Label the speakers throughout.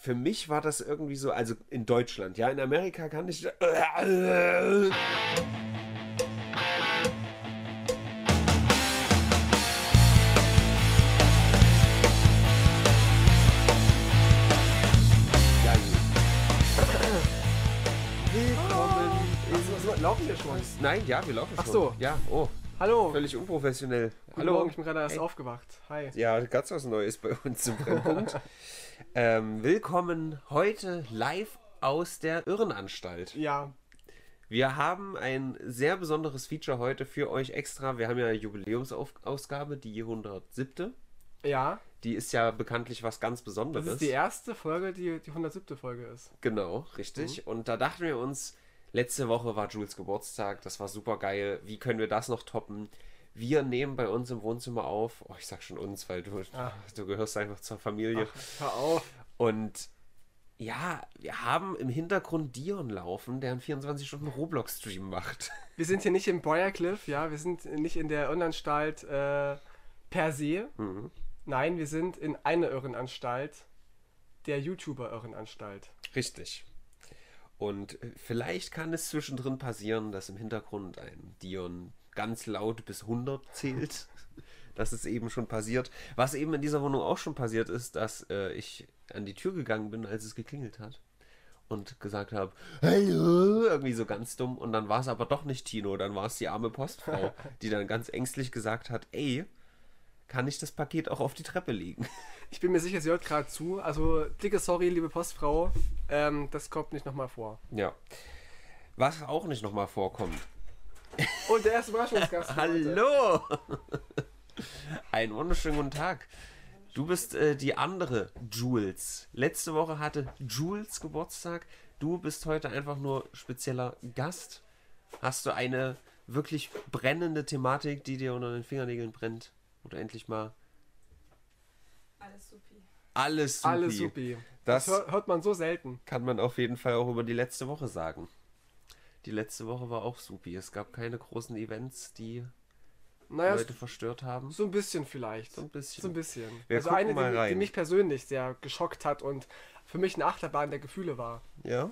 Speaker 1: für mich war das irgendwie so, also in Deutschland, ja, in Amerika kann ich.
Speaker 2: So, laufen wir schon?
Speaker 1: Nein, ja, wir laufen
Speaker 2: Ach
Speaker 1: schon.
Speaker 2: so.
Speaker 1: Ja, oh,
Speaker 2: Hallo.
Speaker 1: völlig unprofessionell.
Speaker 2: Guten
Speaker 1: Hallo.
Speaker 2: Morgen, ich bin gerade erst
Speaker 1: Hey.
Speaker 2: aufgewacht. Hi.
Speaker 1: Ja, ganz was Neues bei uns im Brennpunkt. ähm, willkommen heute live aus der Irrenanstalt.
Speaker 2: Ja,
Speaker 1: Wir haben ein sehr besonderes Feature heute für euch extra. Wir haben ja eine Jubiläumsausgabe, die 107.
Speaker 2: ja.
Speaker 1: Die ist ja bekanntlich was ganz
Speaker 2: Das
Speaker 1: Besonderes.
Speaker 2: ist die erste Folge, die die 107. Folge ist.
Speaker 1: Genau, richtig.
Speaker 2: Mhm.
Speaker 1: Und da dachten wir uns, letzte Woche war Jules Geburtstag, das war super geil. Wie können wir das noch toppen? Wir nehmen bei uns im Wohnzimmer auf. Oh, ich sag schon uns, weil du,
Speaker 2: Ach.
Speaker 1: du gehörst einfach zur Familie.
Speaker 2: Hör auf.
Speaker 1: Und ja, wir haben im Hintergrund Dion laufen, der einen 24-Stunden-Roblox-Stream macht.
Speaker 2: Wir sind hier nicht im Briarcliff, ja. Wir sind nicht in der Irrenanstalt äh, per se.
Speaker 1: Mhm.
Speaker 2: Nein, wir sind in einer Irrenanstalt. Der YouTuber-Irrenanstalt.
Speaker 1: Richtig. Und vielleicht kann es zwischendrin passieren, dass im Hintergrund ein Dion ganz laut bis 100 zählt. Das ist eben schon passiert. Was eben in dieser Wohnung auch schon passiert ist, dass äh, ich an die Tür gegangen bin, als es geklingelt hat. Und gesagt habe, hallo, irgendwie so ganz dumm. Und dann war es aber doch nicht Tino, dann war es die arme Postfrau, die dann ganz ängstlich gesagt hat, ey, kann ich das Paket auch auf die Treppe legen?
Speaker 2: Ich bin mir sicher, sie hört gerade zu. Also, dicke Sorry, liebe Postfrau. Ähm, das kommt nicht nochmal vor.
Speaker 1: Ja. Was auch nicht nochmal vorkommt,
Speaker 2: Und der erste Überraschungsgast.
Speaker 1: Hallo! Einen wunderschönen guten Tag. Du bist äh, die andere Jules. Letzte Woche hatte Jules Geburtstag. Du bist heute einfach nur spezieller Gast. Hast du eine wirklich brennende Thematik, die dir unter den Fingernägeln brennt? Oder endlich mal
Speaker 3: Alles supi.
Speaker 1: alles supi.
Speaker 2: Alles supi.
Speaker 1: Das
Speaker 2: Das hör, hört man so selten.
Speaker 1: kann man auf jeden Fall auch über die letzte Woche sagen. Die letzte Woche war auch supi. Es gab keine großen Events, die
Speaker 2: Naja,
Speaker 1: Leute verstört haben.
Speaker 2: so ein bisschen vielleicht.
Speaker 1: So ein bisschen.
Speaker 2: So ein bisschen.
Speaker 1: Wir
Speaker 2: also eine,
Speaker 1: mal
Speaker 2: die, die mich persönlich sehr geschockt hat und für mich eine Achterbahn der Gefühle war.
Speaker 1: Ja.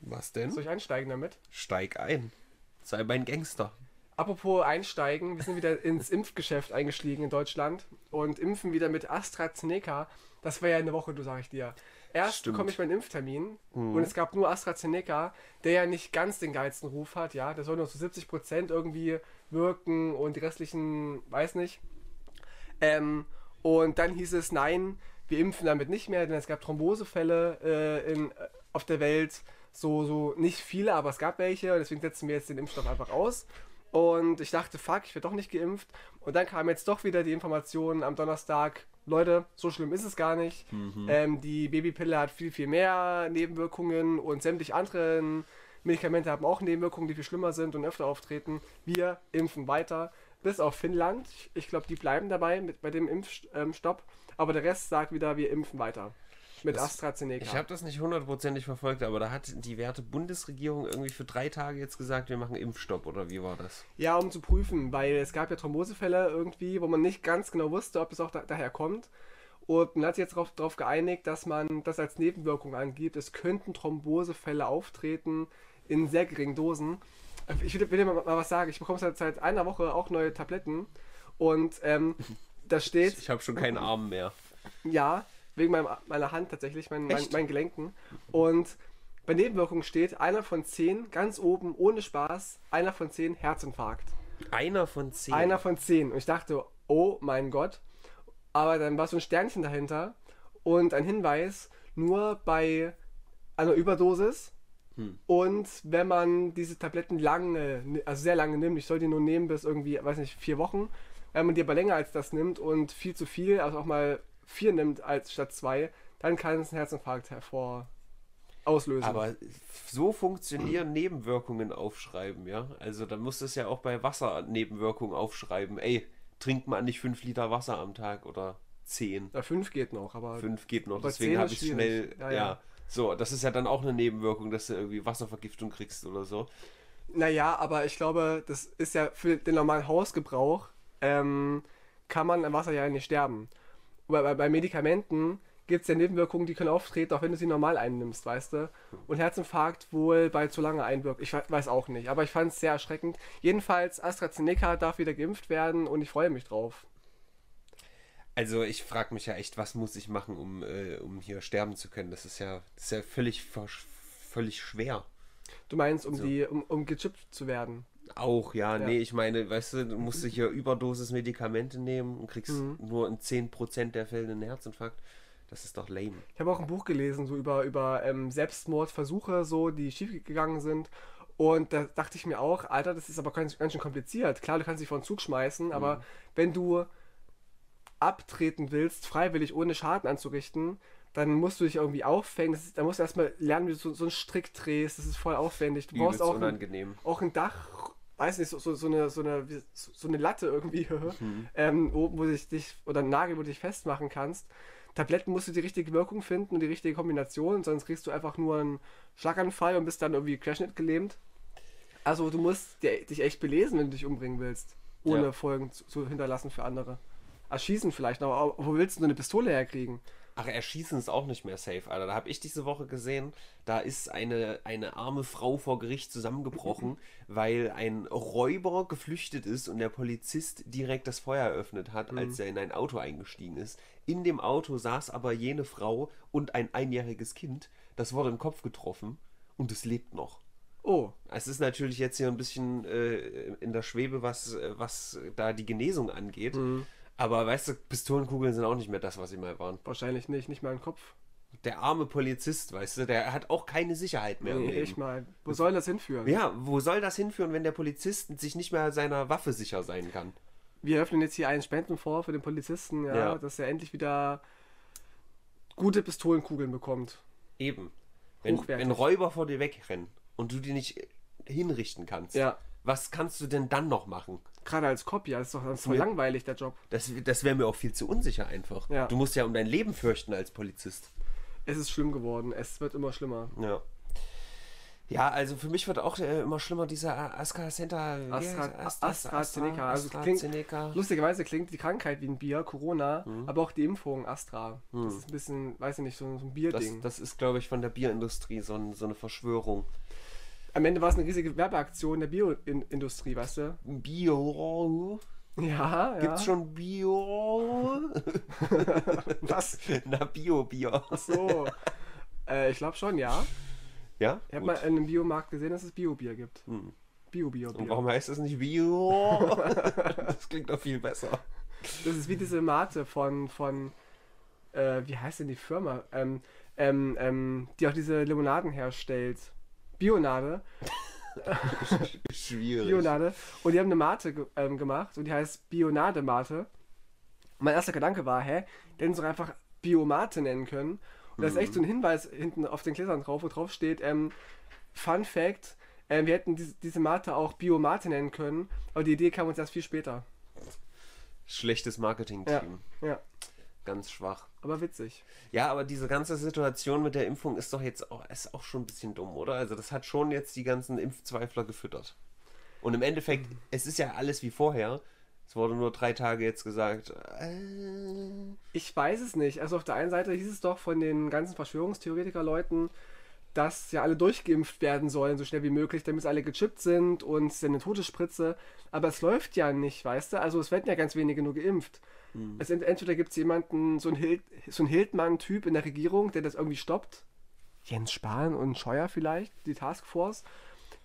Speaker 1: Was denn?
Speaker 2: Soll ich einsteigen damit?
Speaker 1: Steig ein. Sei mein Gangster.
Speaker 2: Apropos einsteigen, wir sind wieder ins Impfgeschäft eingestiegen in Deutschland und impfen wieder mit AstraZeneca. Das war ja eine Woche, du sag ich dir. Erst bekomme ich meinen Impftermin
Speaker 1: Mhm.
Speaker 2: und es gab nur AstraZeneca, der ja nicht ganz den geilsten Ruf hat, ja. Der soll nur zu 70% irgendwie wirken und die restlichen, weiß nicht. Ähm, und dann hieß es, nein, wir impfen damit nicht mehr, denn es gab Thrombosefälle äh, in, äh, auf der Welt. So, so nicht viele, aber es gab welche. Deswegen setzen wir jetzt den Impfstoff einfach aus. Und ich dachte, fuck, ich werde doch nicht geimpft. Und dann kam jetzt doch wieder die Information am Donnerstag, Leute, so schlimm ist es gar nicht. Ähm, die Babypille hat viel, viel mehr Nebenwirkungen und sämtliche anderen Medikamente haben auch Nebenwirkungen, die viel schlimmer sind und öfter auftreten. Wir impfen weiter. Bis auf Finnland. Ich- Ich glaube, die bleiben dabei mit, bei dem Impfstopp. Aber der Rest sagt wieder, wir impfen weiter. Mit
Speaker 1: Das-
Speaker 2: AstraZeneca.
Speaker 1: Ich habe das nicht hundertprozentig verfolgt, aber da hat die werte Bundesregierung irgendwie für drei Tage jetzt gesagt, wir machen Impfstopp oder wie war das?
Speaker 2: Ja, um zu prüfen, weil es gab ja Thrombosefälle irgendwie, wo man nicht ganz genau wusste, ob es auch da, daher kommt. Und man hat sich jetzt darauf, geeinigt, dass man das als Nebenwirkung angibt. Es könnten Thrombosefälle auftreten in sehr geringen Dosen. Ich will, will dir mal, mal was sagen. Ich bekomme seit, seit einer Woche auch neue Tabletten. Und ähm, da steht,
Speaker 1: Ich habe schon keinen Arm mehr.
Speaker 2: ja, wegen meinem, meiner Hand tatsächlich, mein, mein, meinen Gelenken. Und bei Nebenwirkungen steht, einer von zehn, ganz oben, ohne Spaß, einer von zehn Herzinfarkt.
Speaker 1: Einer von zehn.
Speaker 2: Einer von zehn. Und ich dachte, oh mein Gott. Aber dann war so ein Sternchen dahinter und ein Hinweis, nur bei einer Überdosis.
Speaker 1: Hm.
Speaker 2: Und wenn man diese Tabletten lange, also sehr lange nimmt, ich soll die nur nehmen bis irgendwie, weiß nicht, vier Wochen. Wenn man die aber länger als das nimmt und viel zu viel, also auch mal vier nimmt als statt zwei, dann kann es einen Herzinfarkt hervor auslösen.
Speaker 1: aber so funktionieren Nebenwirkungen aufschreiben, ja? Also da muss es ja auch bei Wasser-Nebenwirkungen aufschreiben. Ey, trinkt man nicht fünf Liter Wasser am Tag oder zehn?
Speaker 2: ja, fünf geht noch, aber
Speaker 1: Fünf geht noch, deswegen habe ich schnell. Ja,
Speaker 2: Ja, ja.
Speaker 1: So, das ist ja dann auch eine Nebenwirkung, dass du irgendwie Wasservergiftung kriegst oder so.
Speaker 2: Naja, aber ich glaube, das ist ja für den normalen Hausgebrauch, ähm, kann man am Wasser ja nicht sterben. Bei, bei Medikamenten gibt es ja Nebenwirkungen, die können auftreten, auch wenn du sie normal einnimmst, weißt du? Und Herzinfarkt wohl bei zu lange einwirkt. Ich we- weiß auch nicht, aber ich fand es sehr erschreckend. Jedenfalls, AstraZeneca darf wieder geimpft werden und ich freue mich drauf.
Speaker 1: Also ich frage mich ja echt, was muss ich machen, um, äh, um hier sterben zu können? Das ist ja, das ist ja völlig, völlig schwer.
Speaker 2: Du meinst, um
Speaker 1: So.
Speaker 2: die, um, um gechippt zu werden.
Speaker 1: Auch, ja,
Speaker 2: Ja.
Speaker 1: nee, ich meine, weißt du, du musst hier Überdosis Medikamente nehmen und kriegst
Speaker 2: Mhm.
Speaker 1: nur in 10% der Fälle einen Herzinfarkt. Das ist doch lame.
Speaker 2: Ich habe auch ein Buch gelesen, so über, über ähm, Selbstmordversuche, so, die schiefgegangen sind. Und da dachte ich mir auch, Alter, das ist aber ganz, ganz schön kompliziert. Klar, du kannst dich vor den Zug schmeißen, aber wenn du abtreten willst, freiwillig, ohne Schaden anzurichten, dann musst du dich irgendwie aufhängen. Das ist, da musst du erstmal lernen, wie du so, so einen Strick drehst. Das ist voll aufwendig. Du brauchst
Speaker 1: Übelst
Speaker 2: auch ein,
Speaker 1: unangenehm.
Speaker 2: auch ein Dach, weiß nicht, so, so, so, eine, so, eine, so eine Latte irgendwie, ähm, wo, wo dich, dich, oder ein Nagel, wo du dich festmachen kannst. Tabletten musst du die richtige Wirkung finden und die richtige Kombination, sonst kriegst du einfach nur einen Schlaganfall und bist dann irgendwie querschnittgelähmt. Also du musst dir, dich echt belesen, wenn du dich umbringen willst, ohne
Speaker 1: Ja.
Speaker 2: Folgen zu, zu hinterlassen für andere. Erschießen vielleicht, aber wo willst du eine Pistole herkriegen?
Speaker 1: Ach, Erschießen ist auch nicht mehr safe, Alter. Da habe ich diese Woche gesehen, da ist eine, eine arme Frau vor Gericht zusammengebrochen, weil ein Räuber geflüchtet ist und der Polizist direkt das Feuer eröffnet hat, als er in ein Auto eingestiegen ist. In dem Auto saß aber jene Frau und ein einjähriges Kind. Das wurde im Kopf getroffen und es lebt noch.
Speaker 2: Oh,
Speaker 1: Es ist natürlich jetzt hier ein bisschen äh, in der Schwebe, was, was da die Genesung angeht. Aber weißt du, Pistolenkugeln sind auch nicht mehr das, was sie mal waren.
Speaker 2: wahrscheinlich nicht, nicht mal im Kopf.
Speaker 1: Der arme Polizist, weißt du, der hat auch keine Sicherheit mehr.
Speaker 2: Nee, ich mal. Wo soll das hinführen?
Speaker 1: Ja, wo soll das hinführen, wenn der Polizist sich nicht mehr seiner Waffe sicher sein kann?
Speaker 2: Wir öffnen jetzt hier einen Spendenfonds für den Polizisten, ja,
Speaker 1: Ja.
Speaker 2: dass er endlich wieder gute Pistolenkugeln bekommt.
Speaker 1: Eben. Wenn, wenn Räuber vor dir wegrennen und du die nicht hinrichten kannst,
Speaker 2: Ja.
Speaker 1: Was kannst du denn dann noch machen?
Speaker 2: Gerade als Cop, ja, ist doch voll
Speaker 1: mir-
Speaker 2: langweilig, der Job.
Speaker 1: Das, das wäre mir auch viel zu unsicher einfach.
Speaker 2: Ja.
Speaker 1: Du musst ja um dein Leben fürchten als Polizist.
Speaker 2: Es ist schlimm geworden, es wird immer schlimmer.
Speaker 1: Ja. Ja, also für mich wird auch äh, immer schlimmer dieser Astra Center. wie
Speaker 2: Astra-
Speaker 1: Astra-
Speaker 2: AstraZeneca, also
Speaker 1: Astra-
Speaker 2: klingt-
Speaker 1: AstraZeneca.
Speaker 2: Lustigerweise klingt die Krankheit wie ein Bier, Corona,
Speaker 1: Mhm.
Speaker 2: aber auch die Impfung Astra. Das ist ein bisschen, weiß ich nicht, so, so ein
Speaker 1: Das,
Speaker 2: Bierding.
Speaker 1: das ist, glaube ich, von der Bierindustrie so, ein, so eine Verschwörung.
Speaker 2: Am Ende war es eine riesige Werbeaktion der Bioindustrie, weißt du?
Speaker 1: Bio.
Speaker 2: Ja, ja.
Speaker 1: Gibt's schon Bio?
Speaker 2: Was?
Speaker 1: Na, Bio-Bier.
Speaker 2: Ach so. äh, ich glaube schon, ja.
Speaker 1: Ja?
Speaker 2: Ich habe mal in einem Biomarkt gesehen, dass es Bio-Bier gibt.
Speaker 1: Hm.
Speaker 2: Bio-Bio-Bier.
Speaker 1: Und warum heißt das nicht Bio? das klingt doch viel besser.
Speaker 2: Das ist wie diese Mate von, von äh, wie heißt denn die Firma? Ähm, ähm, ähm, die auch diese Limonaden herstellt. Bionade.
Speaker 1: Schwierig.
Speaker 2: Bionade. Und die haben eine Mate ähm, gemacht und die heißt Bionade-Mate. Mein erster Gedanke war, hä, die hätten sie einfach Biomate nennen können. Und da ist echt so ein Hinweis hinten auf den Gläsern drauf, wo drauf steht, ähm, Fun Fact, ähm, wir hätten diese, diese Mate auch Biomate nennen können, aber die Idee kam uns erst viel später.
Speaker 1: Schlechtes Marketing-Team.
Speaker 2: Ja, ja,
Speaker 1: Ganz schwach.
Speaker 2: aber witzig.
Speaker 1: Ja, aber diese ganze Situation mit der Impfung ist doch jetzt auch, ist auch schon ein bisschen dumm, oder? Also das hat schon jetzt die ganzen Impfzweifler gefüttert. Und im Endeffekt, es ist ja alles wie vorher. Es wurde nur drei Tage jetzt gesagt. Äh,
Speaker 2: Ich weiß es nicht. Also auf der einen Seite hieß es doch von den ganzen Verschwörungstheoretiker-Leuten, dass ja alle durchgeimpft werden sollen, so schnell wie möglich, damit alle gechippt sind und es ist ja eine Todesspritze. Aber es läuft ja nicht, weißt du? Also es werden ja ganz wenige nur geimpft. Es ent entweder gibt es jemanden, so ein, Hild so Hildmann-Typ in der Regierung, der das irgendwie stoppt. Jens Spahn und Scheuer vielleicht, die Taskforce,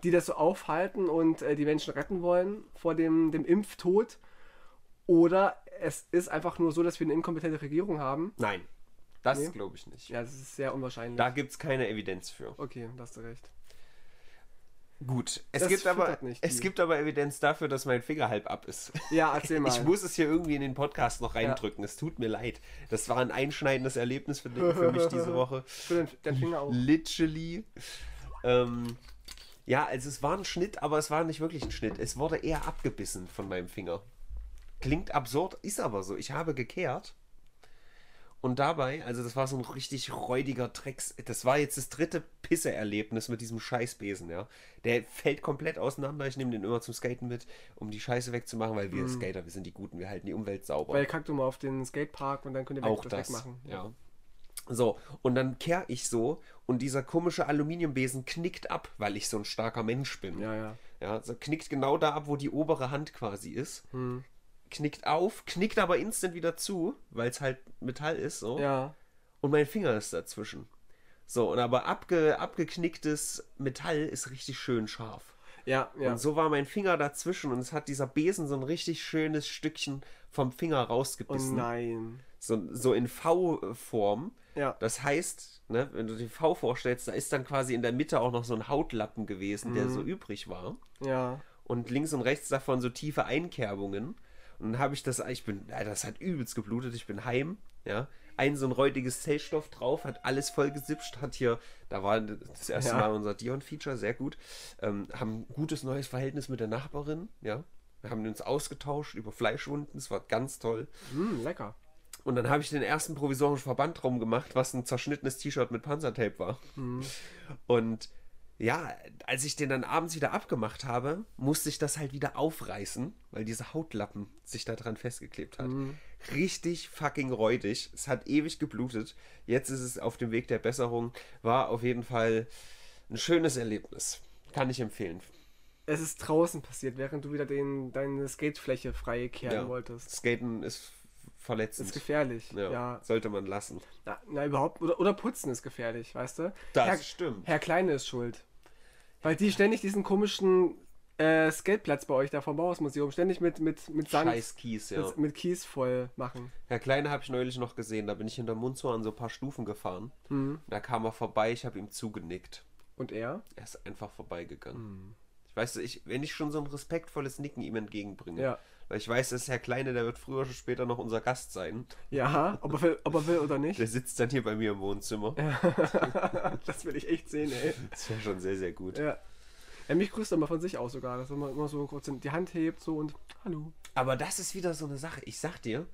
Speaker 2: die das so aufhalten und äh, die Menschen retten wollen vor dem, dem Impftod. Oder es ist einfach nur so, dass wir eine inkompetente Regierung haben.
Speaker 1: nein, das
Speaker 2: Nee.
Speaker 1: glaube ich nicht.
Speaker 2: Ja, das ist sehr unwahrscheinlich.
Speaker 1: Da gibt es keine Evidenz für.
Speaker 2: okay, da hast du recht.
Speaker 1: Gut, es,
Speaker 2: Das
Speaker 1: gibt aber,
Speaker 2: nicht
Speaker 1: es gibt aber Evidenz dafür, dass mein Finger halb ab ist.
Speaker 2: Ja, erzähl mal.
Speaker 1: Ich muss es hier irgendwie in den Podcast noch reindrücken. Es tut mir leid. Das war ein einschneidendes Erlebnis für, für mich diese Woche.
Speaker 2: Für den, den Finger auch.
Speaker 1: Literally. Ähm, ja, also es war ein Schnitt, aber es war nicht wirklich ein Schnitt. Es wurde eher abgebissen von meinem Finger. Klingt absurd, ist aber so. Ich habe gekehrt und dabei, also das war so ein richtig räudiger Drecks. Das war jetzt das dritte Pisse-Erlebnis mit diesem Scheißbesen, ja. Der fällt komplett auseinander. Ich nehme den immer zum Skaten mit, um die Scheiße wegzumachen, weil wir Skater, wir sind die Guten, wir halten die Umwelt sauber.
Speaker 2: Weil kackt du mal auf den Skatepark und dann könnt ihr weg,
Speaker 1: Auch
Speaker 2: das
Speaker 1: das,
Speaker 2: wegmachen.
Speaker 1: ja. So, und dann kehr ich so und dieser komische Aluminiumbesen knickt ab, weil ich so ein starker Mensch bin.
Speaker 2: Ja, ja.
Speaker 1: Ja, so knickt genau da ab, wo die obere Hand quasi ist. Knickt auf, knickt aber instant wieder zu, weil es halt Metall ist, so.
Speaker 2: Ja.
Speaker 1: Und mein Finger ist dazwischen. So, und aber abge, abgeknicktes Metall ist richtig schön scharf.
Speaker 2: Ja, ja.
Speaker 1: Und so war mein Finger dazwischen und es hat dieser Besen so ein richtig schönes Stückchen vom Finger
Speaker 2: oh
Speaker 1: rausgebissen.
Speaker 2: nein.
Speaker 1: so, so in V-Form.
Speaker 2: Ja.
Speaker 1: Das heißt, ne, wenn du die V vorstellst, da ist dann quasi in der Mitte auch noch so ein Hautlappen gewesen, der
Speaker 2: Mhm.
Speaker 1: so übrig war.
Speaker 2: Ja.
Speaker 1: Und links und rechts davon so tiefe Einkerbungen. Und dann habe ich das, ich bin, das hat übelst geblutet, ich bin heim, ja. Ein so ein räudiges Zellstoff drauf, hat alles voll gesipscht, hat hier, da war das erste
Speaker 2: Ja.
Speaker 1: Mal unser Dion-Feature, sehr gut. Ähm, haben ein gutes neues Verhältnis mit der Nachbarin, ja. Wir haben uns ausgetauscht über Fleischwunden, es war ganz toll.
Speaker 2: Hm, lecker.
Speaker 1: Und dann habe ich den ersten provisorischen Verband drum gemacht, was ein zerschnittenes T-Shirt mit Panzertape war. Und ja, als ich den dann abends wieder abgemacht habe, musste ich das halt wieder aufreißen, weil diese Hautlappen sich da dran festgeklebt hat. Richtig fucking räudig. Es hat ewig geblutet. Jetzt ist es auf dem Weg der Besserung. War auf jeden Fall ein schönes Erlebnis. Kann ich empfehlen.
Speaker 2: Es ist draußen passiert, während du wieder den, deine Skatefläche frei kehren
Speaker 1: Ja.
Speaker 2: wolltest.
Speaker 1: Skaten ist verletzend.
Speaker 2: Ist gefährlich.
Speaker 1: ja,
Speaker 2: Ja.
Speaker 1: sollte man lassen.
Speaker 2: Na, na, überhaupt. Oder, oder putzen ist gefährlich, weißt du?
Speaker 1: Das
Speaker 2: Herr,
Speaker 1: stimmt.
Speaker 2: Herr Kleine ist schuld. Weil die ständig diesen komischen äh, Skateplatz bei euch da vom Bauhausmuseum ständig mit, mit, mit Sand,
Speaker 1: Scheiß Kies, ja.
Speaker 2: mit, mit Kies voll machen.
Speaker 1: Herr Kleine habe ich neulich noch gesehen. Da bin ich hinter Munzo an so ein paar Stufen gefahren.
Speaker 2: Mhm.
Speaker 1: Da kam er vorbei, ich habe ihm zugenickt.
Speaker 2: Und er?
Speaker 1: Er ist einfach vorbeigegangen.
Speaker 2: Mhm.
Speaker 1: Ich weiß, ich, wenn ich schon so ein respektvolles Nicken ihm entgegenbringe,
Speaker 2: Ja.
Speaker 1: Weil ich weiß, dass Herr Kleine, der wird früher oder später noch unser Gast sein.
Speaker 2: Ja, ob er will, ob er will oder nicht.
Speaker 1: Der sitzt dann hier bei mir im Wohnzimmer.
Speaker 2: das will ich echt sehen, ey.
Speaker 1: Das wäre schon sehr, sehr gut.
Speaker 2: Ja. Er mich grüßt immer von sich aus sogar, dass er immer, immer so kurz die Hand hebt so und Hallo.
Speaker 1: Aber das ist wieder so eine Sache. Ich sag dir,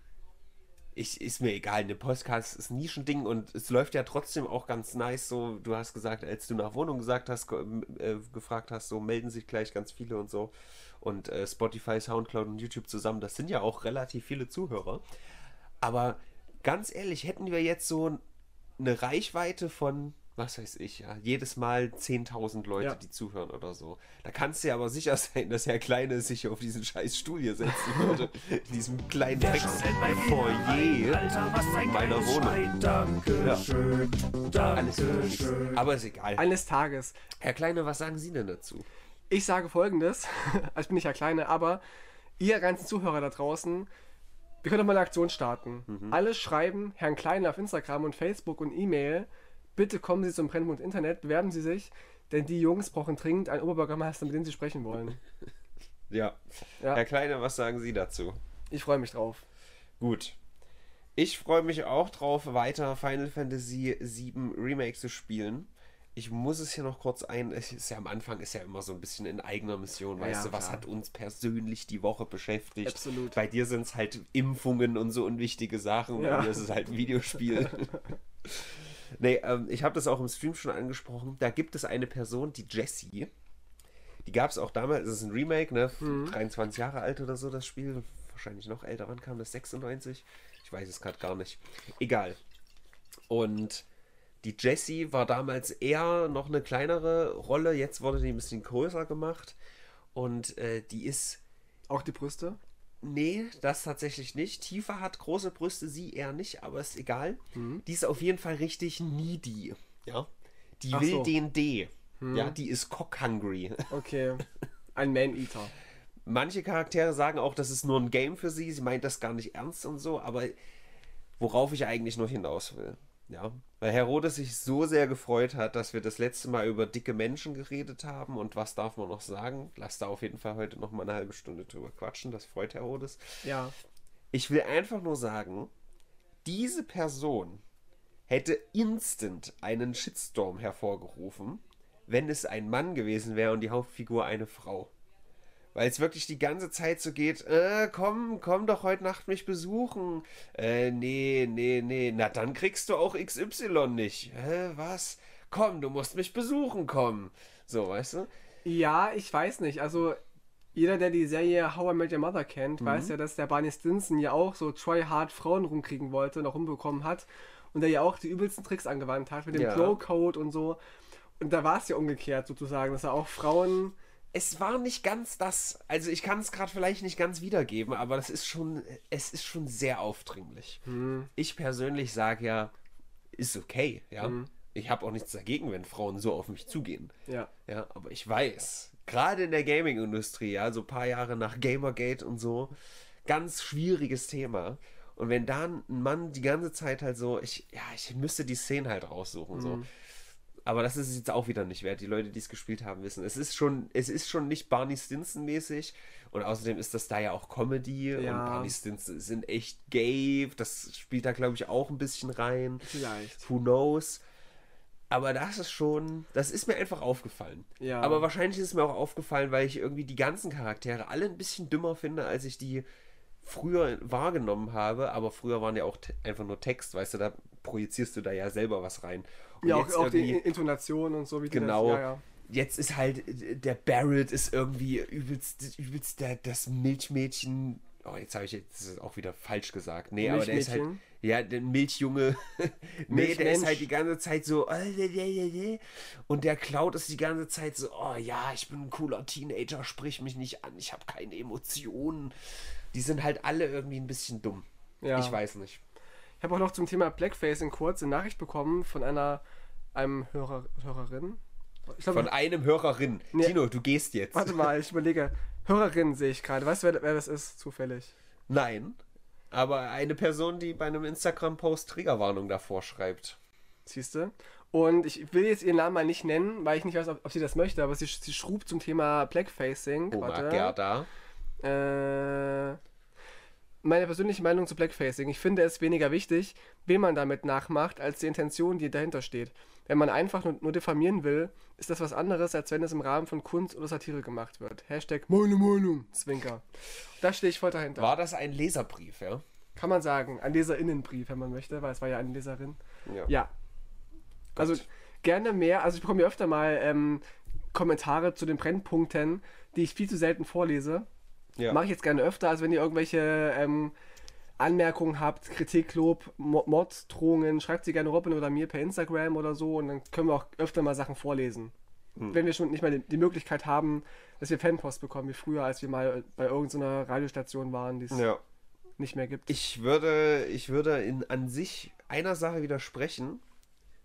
Speaker 1: ich, ist mir egal, eine Podcast ist ein Nischending und es läuft ja trotzdem auch ganz nice. So, du hast gesagt, als du nach Wohnung gesagt hast, äh, gefragt hast, so melden sich gleich ganz viele und so. Und äh, Spotify, Soundcloud und YouTube zusammen, das sind ja auch relativ viele Zuhörer. Aber ganz ehrlich, hätten wir jetzt so eine Reichweite von, was weiß ich, ja, jedes Mal 10.000 Leute,
Speaker 2: Ja.
Speaker 1: die zuhören oder so. Da kannst du ja aber sicher sein, dass Herr Kleine sich auf diesen scheiß Stuhl hier setzen würde. In diesem kleinen Foyer in meiner Wohnung.
Speaker 4: Dankeschön,
Speaker 1: Alles
Speaker 4: Dankeschön.
Speaker 1: Aber ist egal.
Speaker 2: Eines Tages.
Speaker 1: Herr Kleine, was sagen Sie denn dazu?
Speaker 2: Ich sage folgendes, ich bin nicht Herr Kleine, aber ihr ganzen Zuhörer da draußen, wir können doch mal eine Aktion starten. Alle schreiben Herrn Kleine auf Instagram und Facebook und E-Mail, bitte kommen Sie zum Brennpunkt Internet, bewerben Sie sich, denn die Jungs brauchen dringend einen Oberbürgermeister, mit dem sie sprechen wollen.
Speaker 1: Ja.
Speaker 2: Ja.
Speaker 1: Herr Kleine, was sagen Sie dazu?
Speaker 2: Ich freue mich drauf.
Speaker 1: Gut. Ich freue mich auch drauf, weiter Final Fantasy VII Remake zu spielen. Ich muss es hier noch kurz ein. Ist ja am Anfang ist ja immer so ein bisschen in eigener Mission, weißt
Speaker 2: ja,
Speaker 1: du, was
Speaker 2: klar.
Speaker 1: hat uns persönlich die Woche beschäftigt?
Speaker 2: Absolut.
Speaker 1: Bei dir sind es halt Impfungen und so unwichtige Sachen.
Speaker 2: Ja.
Speaker 1: Bei mir ist es halt ein Videospiel. nee, ähm, ich habe das auch im Stream schon angesprochen. Da gibt es eine Person, die Jessie. Die gab es auch damals. Es ist ein Remake, ne? 23 Jahre alt oder so, das Spiel. Wahrscheinlich noch älter. Wann kam das? 96? Ich weiß es gerade gar nicht. Egal. Und die Jessie war damals eher noch eine kleinere Rolle. Jetzt wurde die ein bisschen größer gemacht. Und äh, die ist
Speaker 2: Auch die Brüste?
Speaker 1: Nee, das tatsächlich nicht. Tifa hat große Brüste, sie eher nicht, aber ist egal.
Speaker 2: Mhm.
Speaker 1: Die ist auf jeden Fall richtig needy. Ja. Die
Speaker 2: Ach
Speaker 1: will
Speaker 2: so. Mhm.
Speaker 1: den D. Ja, die ist cock-hungry.
Speaker 2: Okay. Ein Man-Eater.
Speaker 1: Manche Charaktere sagen auch, das ist nur ein Game für sie. Sie meint das gar nicht ernst und so, aber worauf ich eigentlich nur hinaus will. Ja, weil Herodes sich so sehr gefreut hat, dass wir das letzte Mal über dicke Menschen geredet haben und was darf man noch sagen? Lass da auf jeden Fall heute noch mal eine halbe Stunde drüber quatschen. Das freut Herodes.
Speaker 2: Ja.
Speaker 1: Ich will einfach nur sagen, diese Person hätte instant einen Shitstorm hervorgerufen, wenn es ein Mann gewesen wäre und die Hauptfigur eine Frau. Weil es wirklich die ganze Zeit so geht, äh, komm, komm doch heute Nacht mich besuchen. Äh, nee, nee, nee, na dann kriegst du auch XY nicht. Hä, was? Komm, du musst mich besuchen kommen. So, weißt du?
Speaker 2: Ja, ich weiß nicht. Also, jeder, der die Serie How I Met Your Mother kennt,
Speaker 1: Mhm.
Speaker 2: weiß ja, dass der Barney Stinson ja auch so try-hard Frauen rumkriegen wollte und auch rumbekommen hat. und der ja auch die übelsten Tricks angewandt hat mit dem
Speaker 1: Ja.
Speaker 2: Bro-Code und so. Und da war es ja umgekehrt sozusagen, dass er auch Frauen.
Speaker 1: Es war nicht ganz das, also ich kann es gerade vielleicht nicht ganz wiedergeben, aber das ist schon, es ist schon sehr aufdringlich. Ich persönlich sage ja, ist okay, ja. Ich habe auch nichts dagegen, wenn Frauen so auf mich zugehen.
Speaker 2: Ja.
Speaker 1: Ja, aber ich weiß, gerade in der Gaming-Industrie, ja, so ein paar Jahre nach Gamergate und so, ganz schwieriges Thema. Und wenn da ein Mann die ganze Zeit halt so, ich, ja, ich müsste die Szenen halt raussuchen, so. Aber das ist es jetzt auch wieder nicht wert. Die Leute, die es gespielt haben, wissen. Es ist schon, es ist schon nicht Barney Stinson-mäßig. Und außerdem ist das da ja auch Comedy. Und
Speaker 2: Ja.
Speaker 1: Barney Stinson sind echt gay. Das spielt da, glaube ich, auch ein bisschen rein.
Speaker 2: Vielleicht.
Speaker 1: Who knows? Aber das ist schon, das ist mir einfach aufgefallen.
Speaker 2: Ja.
Speaker 1: Aber wahrscheinlich ist es mir auch aufgefallen, weil ich irgendwie die ganzen Charaktere alle ein bisschen dümmer finde, als ich die früher wahrgenommen habe. Aber früher waren ja auch einfach nur Text, weißt du, da projizierst du da ja selber was rein. Und
Speaker 2: Ja, auch, auch die Intonation und so, wie
Speaker 1: Genau.
Speaker 2: Das, ja, ja.
Speaker 1: Jetzt ist halt, äh, der Barrett ist irgendwie übelst, übelst der, das Milchmädchen. Oh, jetzt habe ich jetzt auch wieder falsch gesagt. Nee, aber der ist halt. Ja, der Milchjunge. nee, der ist halt die ganze Zeit so. Und der Cloud ist die ganze Zeit so. Oh ja, ich bin ein cooler Teenager, sprich mich nicht an, ich habe keine Emotionen. Die sind halt alle irgendwie ein bisschen dumm.
Speaker 2: Ja.
Speaker 1: Ich weiß nicht.
Speaker 2: Ich habe auch noch zum Thema Blackfacing kurz eine Nachricht bekommen von einer einem Hörer, Hörerin. Ich glaube,
Speaker 1: Von einem Hörerin.
Speaker 2: Nee.
Speaker 1: Tino, du gehst jetzt.
Speaker 2: warte mal, ich überlege. Hörerin sehe ich gerade. Weißt du, wer, wer das ist, zufällig?
Speaker 1: Nein. Aber eine Person, die bei einem Instagram-Post Triggerwarnung davor schreibt.
Speaker 2: Siehst du? Und ich will jetzt ihren Namen mal nicht nennen, weil ich nicht weiß, ob, ob sie das möchte, aber sie, sie schrub zum Thema Blackfacing.
Speaker 1: Oma
Speaker 2: Warte.
Speaker 1: Gerda.
Speaker 2: Äh, meine persönliche Meinung zu Blackfacing. Ich finde es weniger wichtig, wen man damit nachmacht, als die Intention, die dahinter steht. Wenn man einfach nur, nur diffamieren will, ist das was anderes, als wenn es im Rahmen von Kunst oder Satire gemacht wird. Hashtag meine Meinung, Zwinker. Da stehe ich voll dahinter.
Speaker 1: War das ein Leserbrief, ja?
Speaker 2: Kann man sagen. Ein Leserinnenbrief, wenn man möchte, weil es war ja eine Leserin. Ja. Also gerne mehr. Also ich bekomme ja öfter mal ähm, Kommentare zu den Brennpunkten, die ich viel zu selten vorlese.
Speaker 1: Ja.
Speaker 2: Mache ich jetzt gerne öfter. Also wenn ihr irgendwelche ähm, Anmerkungen habt, Kritik, Lob, Mo- Mod, Drohungen, schreibt sie gerne Robin oder mir per Instagram oder so und dann können wir auch öfter mal Sachen vorlesen.
Speaker 1: Hm.
Speaker 2: Wenn wir schon nicht mal die, die Möglichkeit haben, dass wir Fanpost bekommen, wie früher, als wir mal bei irgendeiner Radiostation waren, die es
Speaker 1: ja.
Speaker 2: nicht mehr gibt.
Speaker 1: Ich würde, ich würde in, an sich einer Sache widersprechen.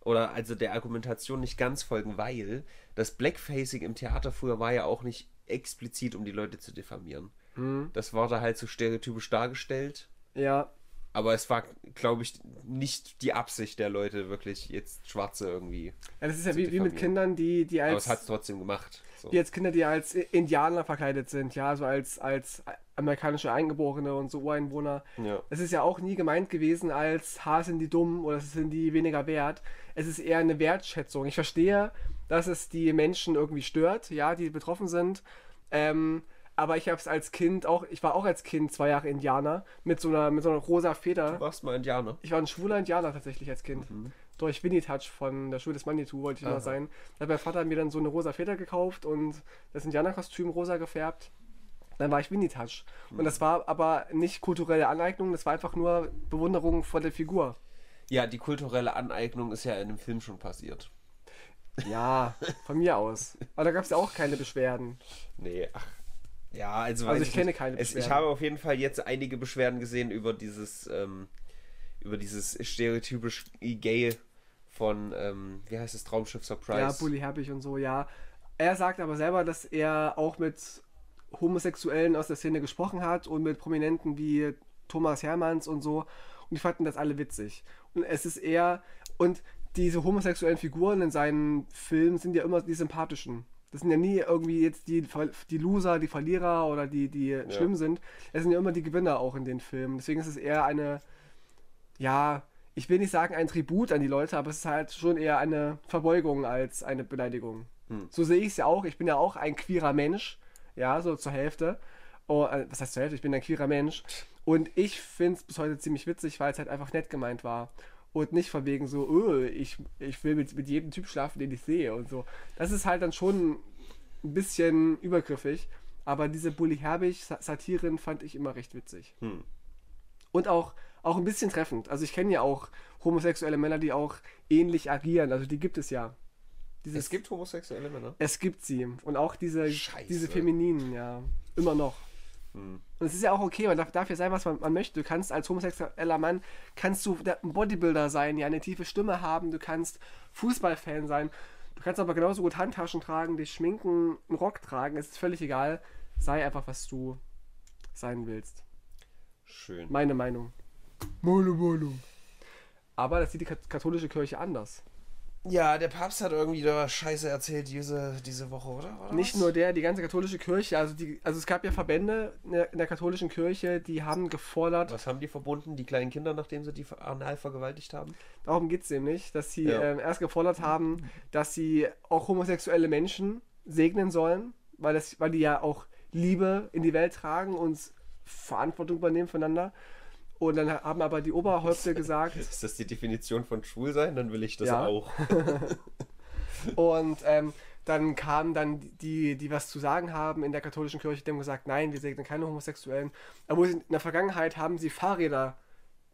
Speaker 1: Oder also der Argumentation nicht ganz folgen, weil das Blackfacing im Theater früher war ja auch nicht explizit, um die Leute zu diffamieren.
Speaker 2: Hm.
Speaker 1: Das war da halt so stereotypisch dargestellt.
Speaker 2: Ja,
Speaker 1: Aber es war, glaube ich, nicht die Absicht der Leute, wirklich jetzt Schwarze irgendwie.
Speaker 2: Ja, das ist ja wie, wie mit. Kindern, die, die
Speaker 1: Aber
Speaker 2: als
Speaker 1: es hat es trotzdem gemacht. So.
Speaker 2: die als Kinder, die als Indianer verkleidet sind, ja, so als, als amerikanische Eingeborene und so Ureinwohner.
Speaker 1: Ja.
Speaker 2: Es ist ja auch nie gemeint gewesen als, ha, sind die dumm oder sind die weniger wert. Es ist eher eine Wertschätzung. Ich verstehe, dass es die Menschen irgendwie stört, ja, die betroffen sind. Ähm, aber ich habe es als Kind auch, ich war auch als Kind zwei Jahre Indianer mit so einer, mit so einer rosa Feder.
Speaker 1: Du warst mal Indianer.
Speaker 2: Ich war ein schwuler Indianer tatsächlich als Kind. Durch Winnie Touch von der Schule des Manitou wollte ich
Speaker 1: Aha.
Speaker 2: sein. Da hat mein Vater mir dann so eine rosa Feder gekauft und das Indianerkostüm rosa gefärbt. Dann war ich Winnie Touch. Und das war aber nicht kulturelle Aneignung, das war einfach nur Bewunderung vor der Figur.
Speaker 1: Ja, die kulturelle Aneignung ist ja in dem Film schon passiert.
Speaker 2: Ja, von mir aus. Aber da gab es ja auch keine Beschwerden.
Speaker 1: Nee, ach. Ja, also,
Speaker 2: Also ich kenne keine
Speaker 1: es, Ich
Speaker 2: Beschwerden.
Speaker 1: habe auf jeden Fall jetzt einige Beschwerden gesehen über dieses, ähm, über dieses stereotypisch gay von, ähm, wie heißt es, Traumschiff Surprise.
Speaker 2: Ja, Bully Herbig und so, ja. Er sagt aber selber, dass er auch mit Homosexuellen aus der Szene gesprochen hat und mit Prominenten wie Thomas Hermanns und so. Und die fanden das alle witzig. Und es ist eher, und diese homosexuellen Figuren in seinen Filmen sind ja immer die sympathischen. Das sind ja nie irgendwie jetzt die, die Loser, die Verlierer oder die, die schlimm sind. Es sind ja immer die Gewinner auch in den Filmen. Deswegen ist es eher eine, ja, ich will nicht sagen ein Tribut an die Leute, aber es ist halt schon eher eine Verbeugung als eine Beleidigung. So sehe ich es ja auch. Ich bin ja auch ein queerer Mensch, ja, so zur Hälfte. Oh, äh, was heißt zur Hälfte? Ich bin ein queerer Mensch. Und ich finde es bis heute ziemlich witzig, weil es halt einfach nett gemeint war. Und nicht von wegen so, öh, ich, ich will mit, mit jedem Typ schlafen, den ich sehe und so. Das ist halt dann schon ein bisschen übergriffig. Aber diese Bully Herbig-Satiren fand ich immer recht witzig.
Speaker 1: Hm.
Speaker 2: Und auch auch ein bisschen treffend. Also ich kenne ja auch homosexuelle Männer, die auch ähnlich agieren. Also die gibt es ja. Dieses,
Speaker 1: Es gibt homosexuelle Männer.
Speaker 2: es gibt sie. Und auch diese,
Speaker 1: Scheiße.
Speaker 2: diese Femininen, ja. Immer noch.
Speaker 1: Hm.
Speaker 2: Und es ist ja auch okay, man darf, darf ja sein, was man, man möchte. Du kannst als homosexueller Mann, kannst du der- ein Bodybuilder sein, ja, eine tiefe Stimme haben, du kannst Fußballfan sein, du kannst aber genauso gut Handtaschen tragen, dich schminken, einen Rock tragen, es ist völlig egal. Sei einfach, was du sein willst.
Speaker 1: Schön.
Speaker 2: Meine Meinung. Meine Meinung. Aber das sieht die kat- katholische Kirche anders.
Speaker 1: Ja, der Papst hat irgendwie da Scheiße erzählt diese, diese Woche, oder? oder
Speaker 2: Nicht
Speaker 1: was?
Speaker 2: nur der, die ganze katholische Kirche, also die, also es gab ja Verbände in der, in der katholischen Kirche, die haben gefordert,
Speaker 1: Was haben die verbunden? Die kleinen Kinder, nachdem sie die anal vergewaltigt haben?
Speaker 2: darum geht es nämlich, dass sie
Speaker 1: Ja.
Speaker 2: ähm, erst gefordert haben, dass sie auch homosexuelle Menschen segnen sollen, weil, das, weil die ja auch Liebe in die Welt tragen und Verantwortung übernehmen füreinander. Und dann haben aber die Oberhäupte gesagt,
Speaker 1: Ist das die Definition von schwul sein? Dann will ich das
Speaker 2: Ja.
Speaker 1: auch.
Speaker 2: Und ähm, dann kamen dann die, die was zu sagen haben in der katholischen Kirche, die haben gesagt, nein, wir segnen keine Homosexuellen. Aber in der Vergangenheit haben sie Fahrräder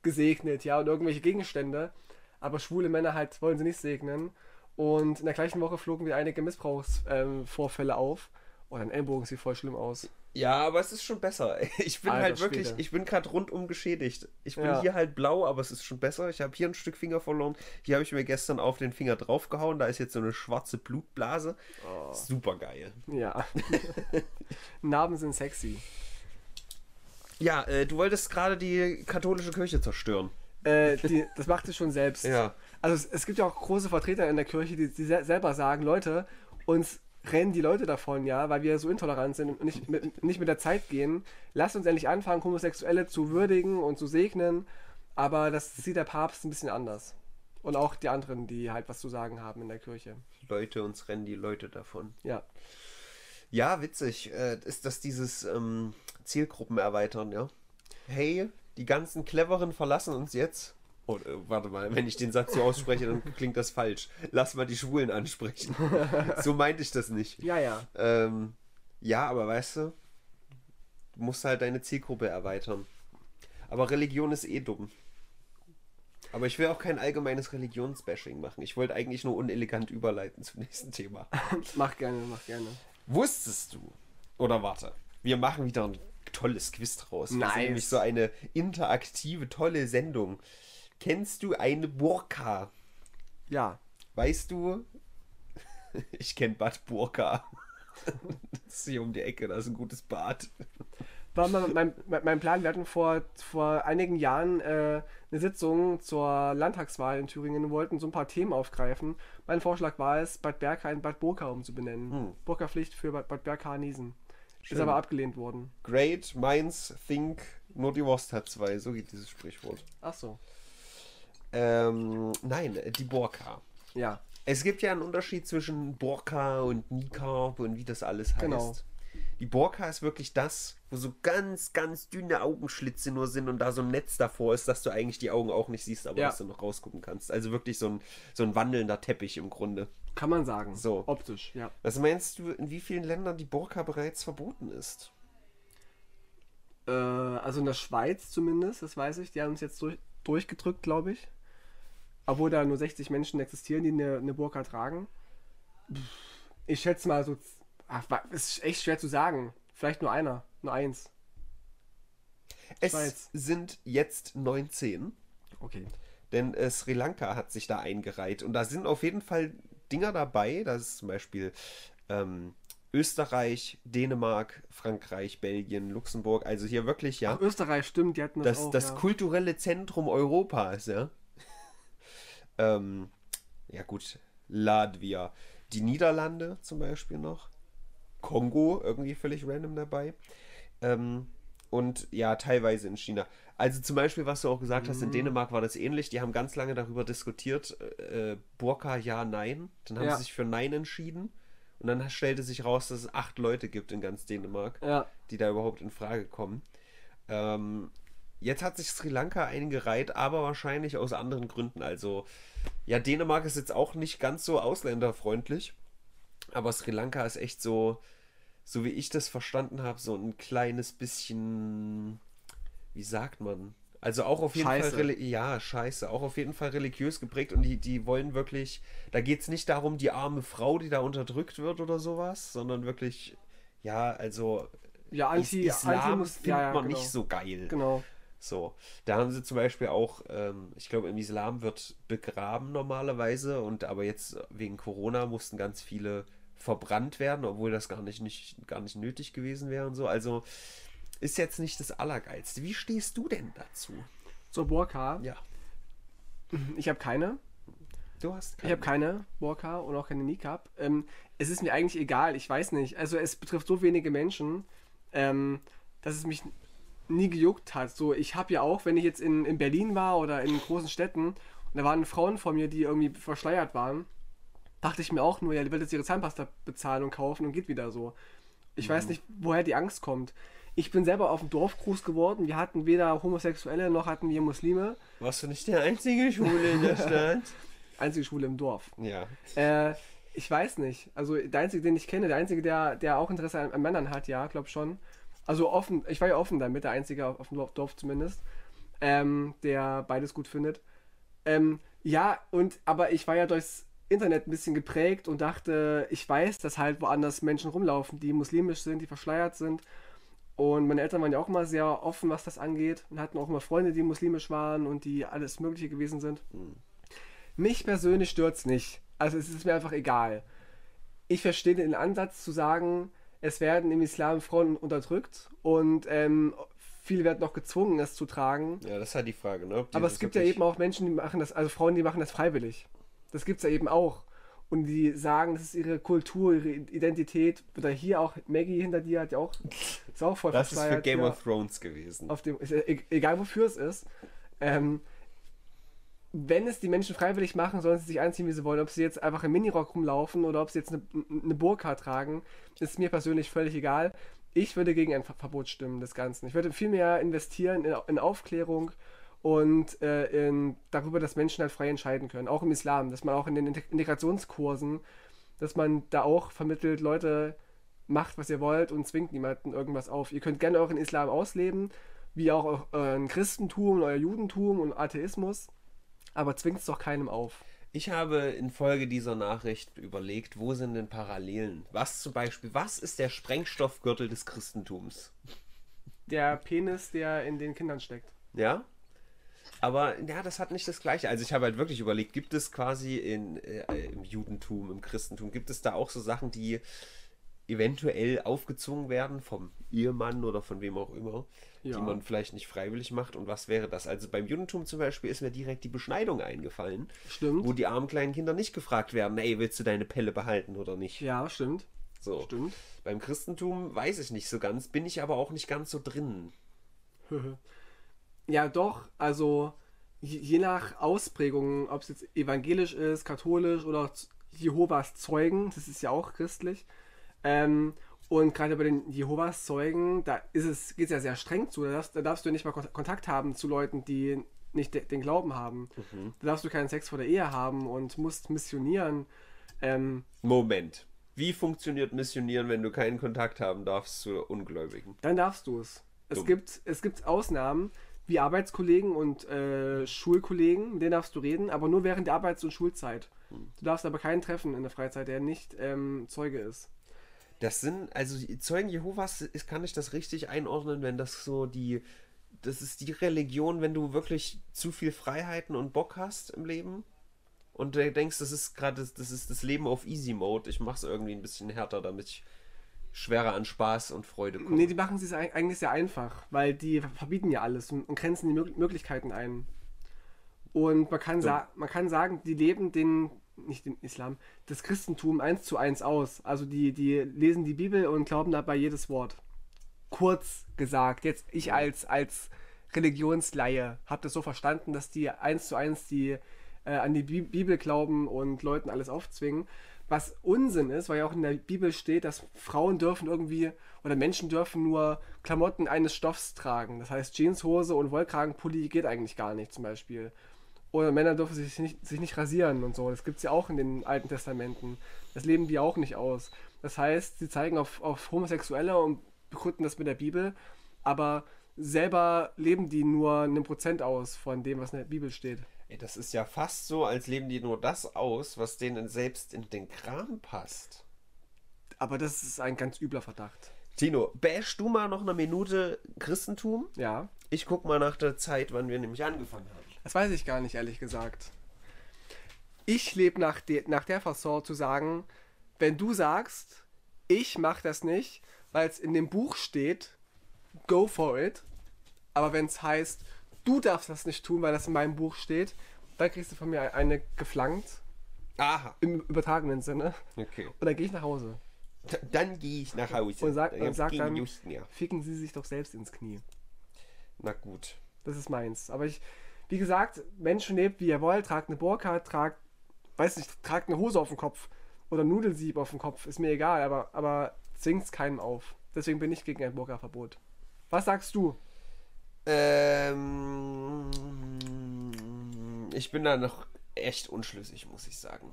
Speaker 2: gesegnet, ja, und irgendwelche Gegenstände. Aber schwule Männer halt wollen sie nicht segnen. Und in der gleichen Woche flogen wieder einige Missbrauchsvorfälle ähm, auf. Oh, dein Ellbogen sieht voll schlimm aus.
Speaker 1: Ja, aber es ist schon besser. Ich bin
Speaker 2: Alter
Speaker 1: halt wirklich,
Speaker 2: Schwede.
Speaker 1: ich bin gerade rundum geschädigt. Ich bin
Speaker 2: Ja.
Speaker 1: hier halt blau, aber es ist schon besser. Ich habe hier ein Stück Finger verloren. Hier habe ich mir gestern auf den Finger draufgehauen. Da ist jetzt so eine schwarze Blutblase.
Speaker 2: Oh.
Speaker 1: Super geil.
Speaker 2: Ja. Narben sind sexy.
Speaker 1: Ja, äh, du wolltest gerade die katholische Kirche zerstören.
Speaker 2: Äh, die, das macht es schon selbst.
Speaker 1: Ja.
Speaker 2: Also es, es gibt ja auch große Vertreter in der Kirche, die, die se- selber sagen, Leute, uns rennen die Leute davon, ja, weil wir so intolerant sind und nicht mit, nicht mit der Zeit gehen. Lasst uns endlich anfangen, Homosexuelle zu würdigen und zu segnen. Aber das sieht der Papst ein bisschen anders. Und auch die anderen, die halt was zu sagen haben in der Kirche.
Speaker 1: Leute, uns rennen die Leute davon.
Speaker 2: Ja.
Speaker 1: Ja, witzig. Äh, ist das dieses ähm, Zielgruppen erweitern, ja? Hey, die ganzen Cleveren verlassen uns jetzt. Oh, äh, warte mal, wenn ich den Satz so ausspreche, dann klingt das falsch. Lass mal die Schwulen ansprechen. so meinte ich das nicht.
Speaker 2: Ja, ja.
Speaker 1: Ähm, ja, aber weißt du, du musst halt deine Zielgruppe erweitern. Aber Religion ist eh dumm. Aber ich will auch kein allgemeines Religionsbashing machen. Ich wollte eigentlich nur unelegant überleiten zum nächsten Thema.
Speaker 2: Mach gerne, mach gerne.
Speaker 1: Wusstest du? Oder warte, wir machen wieder ein tolles Quiz draus.
Speaker 2: Nice.
Speaker 1: sind nämlich so eine interaktive, tolle Sendung. Kennst du eine Burka?
Speaker 2: Ja.
Speaker 1: Weißt du? Ich kenne Bad Burka. Das ist hier um die Ecke, da ist ein gutes Bad.
Speaker 2: War mein, mein, mein Plan, wir hatten vor, vor einigen Jahren äh, eine Sitzung zur Landtagswahl in Thüringen und wollten so ein paar Themen aufgreifen. Mein Vorschlag war es, Bad Berka in Bad Burka umzubenennen.
Speaker 1: Hm.
Speaker 2: Burka-Pflicht für Bad, Bad Berka-Niesen.
Speaker 1: Schön.
Speaker 2: Ist aber abgelehnt worden.
Speaker 1: Great minds think, nur die Wurst hat zwei. So geht dieses Sprichwort.
Speaker 2: Ach so.
Speaker 1: Ähm, nein, die Burka.
Speaker 2: Ja.
Speaker 1: Es gibt ja einen Unterschied zwischen Burka und Niqab und wie das alles heißt.
Speaker 2: Genau.
Speaker 1: Die Burka ist wirklich das, wo so ganz, ganz dünne Augenschlitze nur sind und da so ein Netz davor ist, dass du eigentlich die Augen auch nicht siehst, aber
Speaker 2: Ja.
Speaker 1: dass du noch rausgucken kannst. Also wirklich so ein, so ein wandelnder Teppich im Grunde.
Speaker 2: Kann man sagen.
Speaker 1: So.
Speaker 2: Optisch, ja.
Speaker 1: Was meinst du, in wie vielen Ländern die Burka bereits verboten ist?
Speaker 2: Äh, also in der Schweiz zumindest, das weiß ich. Die haben es jetzt durch, durchgedrückt, glaube ich. Obwohl da nur 60 Menschen existieren, die eine, eine Burka tragen. Ich schätze mal so. Ach, ist echt schwer zu sagen. Vielleicht nur einer. Nur eins.
Speaker 1: Es
Speaker 2: Schweiz.
Speaker 1: sind jetzt 19.
Speaker 2: Okay.
Speaker 1: Denn äh, Sri Lanka hat sich da eingereiht. Und da sind auf jeden Fall Dinger dabei. Das ist zum Beispiel ähm, Österreich, Dänemark, Frankreich, Belgien, Luxemburg. Also hier wirklich, ja.
Speaker 2: Ach, Österreich, stimmt, die hatten das,
Speaker 1: Das,
Speaker 2: auch.
Speaker 1: das
Speaker 2: ja.
Speaker 1: kulturelle Zentrum Europas, ja. Ähm, ja gut, Latvia. Die Niederlande zum Beispiel noch. Kongo, irgendwie völlig random dabei. Ähm, und ja, teilweise in China. Also zum Beispiel, was du auch gesagt hast, in
Speaker 2: Mhm.
Speaker 1: Dänemark war das ähnlich. Die haben ganz lange darüber diskutiert, äh, Burka ja, nein. Dann haben
Speaker 2: Ja.
Speaker 1: sie sich für Nein entschieden. Und dann stellte sich raus, dass es acht Leute gibt in ganz Dänemark
Speaker 2: Ja.
Speaker 1: die da überhaupt in Frage kommen. Ähm, jetzt hat sich Sri Lanka eingereiht, aber wahrscheinlich aus anderen Gründen. Also, ja, Dänemark ist jetzt auch nicht ganz so ausländerfreundlich, aber Sri Lanka ist echt so, so wie ich das verstanden habe, so ein kleines bisschen, wie sagt man? Also auch auf jeden
Speaker 2: Scheiße.
Speaker 1: Fall, ja, scheiße, auch auf jeden Fall religiös geprägt und die, die wollen wirklich, da geht es nicht darum, die arme Frau, die da unterdrückt wird oder sowas, sondern wirklich, ja, also
Speaker 2: Ja, anti,
Speaker 1: Is Islam
Speaker 2: Anti-
Speaker 1: findet
Speaker 2: ja, ja,
Speaker 1: man
Speaker 2: genau.
Speaker 1: nicht so geil.
Speaker 2: Genau.
Speaker 1: So, da haben sie zum Beispiel auch, ähm, ich glaube, im Islam wird begraben normalerweise und aber jetzt wegen Corona mussten ganz viele verbrannt werden, obwohl das gar nicht, nicht, gar nicht nötig gewesen wäre und so. Also ist jetzt nicht das Allergeilste. Wie stehst du denn dazu?
Speaker 2: Zur Burka.
Speaker 1: Ja.
Speaker 2: Ich habe keine.
Speaker 1: Du hast
Speaker 2: Ich habe keine Burka und auch keine Niqab. Ähm, es ist mir eigentlich egal, ich weiß nicht. Also es betrifft so wenige Menschen, ähm, dass es mich nie gejuckt hat. So, ich habe ja auch, wenn ich jetzt in, in Berlin war oder in großen Städten und da waren Frauen vor mir, die irgendwie verschleiert waren, dachte ich mir auch nur, ja, die will jetzt ihre Zahnpasta bezahlen und kaufen und geht wieder so. Ich weiß nicht, woher die Angst kommt. Ich bin selber auf dem Dorf groß geworden. Wir hatten weder Homosexuelle noch hatten wir Muslime.
Speaker 1: Warst du nicht der einzige Schwule in der Stadt?
Speaker 2: Einzige Schule im Dorf.
Speaker 1: ja.
Speaker 2: Äh, ich weiß nicht. Also der einzige, den ich kenne, der einzige, der, der auch Interesse an, an Männern hat, ja, glaub schon. Also offen, ich war ja offen damit, der einzige auf, auf dem Dorf, zumindest, ähm, der beides gut findet. Ähm, ja, und aber ich war ja durchs Internet ein bisschen geprägt und dachte, ich weiß, dass halt woanders Menschen rumlaufen, die muslimisch sind, die verschleiert sind. Und meine Eltern waren ja auch immer sehr offen, was das angeht und hatten auch immer Freunde, die muslimisch waren und die alles Mögliche gewesen sind. Mich persönlich stört's nicht. Also es ist mir einfach egal. Ich verstehe den Ansatz zu sagen, es werden im Islam Frauen unterdrückt und ähm, viele werden noch gezwungen, es zu tragen.
Speaker 1: Ja, das ist halt die Frage, ne?
Speaker 2: Aber
Speaker 1: das
Speaker 2: es gibt ja eben auch Menschen, die machen das, also Frauen, die machen das freiwillig. Das gibt's ja eben auch. Und die sagen, das ist ihre Kultur, ihre Identität. Oder hier auch Maggie hinter dir hat ja auch, ist auch voll
Speaker 1: Das ist für Game
Speaker 2: ja
Speaker 1: of Thrones gewesen.
Speaker 2: auf dem, e- egal wofür es ist, ähm, wenn es die Menschen freiwillig machen, sollen sie sich anziehen, wie sie wollen. Ob sie jetzt einfach im Minirock rumlaufen oder ob sie jetzt eine, eine Burka tragen, ist mir persönlich völlig egal. Ich würde gegen ein Ver- Verbot stimmen des Ganzen. Ich würde viel mehr investieren in, in Aufklärung und äh, in, darüber, dass Menschen halt frei entscheiden können. Auch im Islam, dass man auch in den Integ- Integrationskursen, dass man da auch vermittelt, Leute, macht, was ihr wollt und zwingt niemanden irgendwas auf. Ihr könnt gerne euren Islam ausleben, wie auch euren Christentum, euer Judentum und Atheismus, aber zwingt es doch keinem auf.
Speaker 1: Ich habe infolge dieser Nachricht überlegt, wo sind denn Parallelen? Was zum Beispiel, was ist der Sprengstoffgürtel des Christentums?
Speaker 2: Der Penis, der in den Kindern steckt.
Speaker 1: Ja? Aber ja, das hat nicht das Gleiche. Also ich habe halt wirklich überlegt, gibt es quasi in, äh, im Judentum, im Christentum, gibt es da auch so Sachen, die eventuell aufgezwungen werden vom Ehemann oder von wem auch immer,
Speaker 2: Ja.
Speaker 1: die man vielleicht nicht freiwillig macht. Und was wäre das? Also beim Judentum zum Beispiel ist mir direkt die Beschneidung eingefallen,
Speaker 2: Stimmt.
Speaker 1: wo die armen kleinen Kinder nicht gefragt werden, ey, willst du deine Pelle behalten oder nicht?
Speaker 2: Ja, stimmt.
Speaker 1: So.
Speaker 2: Stimmt.
Speaker 1: Beim Christentum weiß ich nicht so ganz, bin ich aber auch nicht ganz so drin.
Speaker 2: Ja, doch. Also je, nach Ausprägung, ob es jetzt evangelisch ist, katholisch oder Jehovas Zeugen, das ist ja auch christlich. Ähm, und gerade bei den Jehovas Zeugen, da es, geht es ja sehr streng zu. Da darfst, da darfst du nicht mal Kon- Kontakt haben zu Leuten, die nicht de den Glauben haben. Da darfst du keinen Sex vor der Ehe haben und musst missionieren. Ähm,
Speaker 1: Moment. Wie funktioniert Missionieren, wenn du keinen Kontakt haben darfst zu Ungläubigen?
Speaker 2: dann darfst du es. Es gibt, es gibt Ausnahmen, wie Arbeitskollegen und äh, Schulkollegen, mit denen darfst du reden, aber nur während der Arbeits- und Schulzeit. Du darfst aber keinen treffen in der Freizeit, der nicht ähm, Zeuge ist.
Speaker 1: Das sind, also Zeugen Jehovas, ist, kann ich das richtig einordnen, wenn das so die, das ist die Religion, wenn du wirklich zu viel Freiheiten und Bock hast im Leben und du denkst, das ist gerade, das, das ist das Leben auf Easy Mode, ich mach's irgendwie ein bisschen härter, damit ich schwerer an Spaß und Freude komme.
Speaker 2: Nee, die machen es eig- eigentlich sehr einfach, weil die verbieten ja alles und, grenzen die Mög Möglichkeiten ein. Und man kann, sa man kann sagen, die leben den, nicht den Islam, das Christentum eins zu eins aus. Also die, die lesen die Bibel und glauben dabei jedes Wort. Kurz gesagt, jetzt ich als, als Religionsleihe habe das so verstanden, dass die eins zu eins die äh, an die Bi Bibel glauben und Leuten alles aufzwingen. Was Unsinn ist, weil ja auch in der Bibel steht, dass Frauen dürfen irgendwie oder Menschen dürfen nur Klamotten eines Stoffs tragen. Das heißt, Jeanshose und Wollkragenpulli geht eigentlich gar nicht zum Beispiel. Oder Männer dürfen sich nicht, sich nicht rasieren und so. Das gibt es ja auch in den Alten Testamenten. Das leben die auch nicht aus. Das heißt, sie zeigen auf, auf Homosexuelle und begründen das mit der Bibel. Aber selber leben die nur einen Prozent aus von dem, was in der Bibel steht.
Speaker 1: Ey, das ist ja fast so, als leben die nur das aus, was denen selbst in den Kram passt.
Speaker 2: Aber das ist ein ganz übler Verdacht.
Speaker 1: Tino, bash du mal noch eine Minute Christentum?
Speaker 2: Ja.
Speaker 1: Ich guck mal nach der Zeit, wann wir nämlich angefangen haben.
Speaker 2: Das weiß ich gar nicht, ehrlich gesagt. Ich lebe nach, de nach der Fasson zu sagen, wenn du sagst, ich mache das nicht, weil es in dem Buch steht, go for it. Aber wenn es heißt, du darfst das nicht tun, weil das in meinem Buch steht, dann kriegst du von mir eine geflankt,
Speaker 1: Aha,
Speaker 2: im übertragenen Sinne.
Speaker 1: okay.
Speaker 2: Und dann gehe ich nach Hause.
Speaker 1: D dann gehe ich nach Hause.
Speaker 2: Und sag, und sag dann, ficken sie sich doch selbst ins Knie.
Speaker 1: Na gut.
Speaker 2: Das ist meins. Aber ich, wie gesagt, Menschen lebt wie ihr wollt, tragt eine Burka, tragt, weiß nicht, tragt eine Hose auf den Kopf oder Nudelsieb auf den Kopf, ist mir egal, aber, aber zwingt's keinem auf. Deswegen bin ich gegen ein Burka-Verbot. Was sagst du?
Speaker 1: Ähm, ich bin da noch echt unschlüssig, muss ich sagen.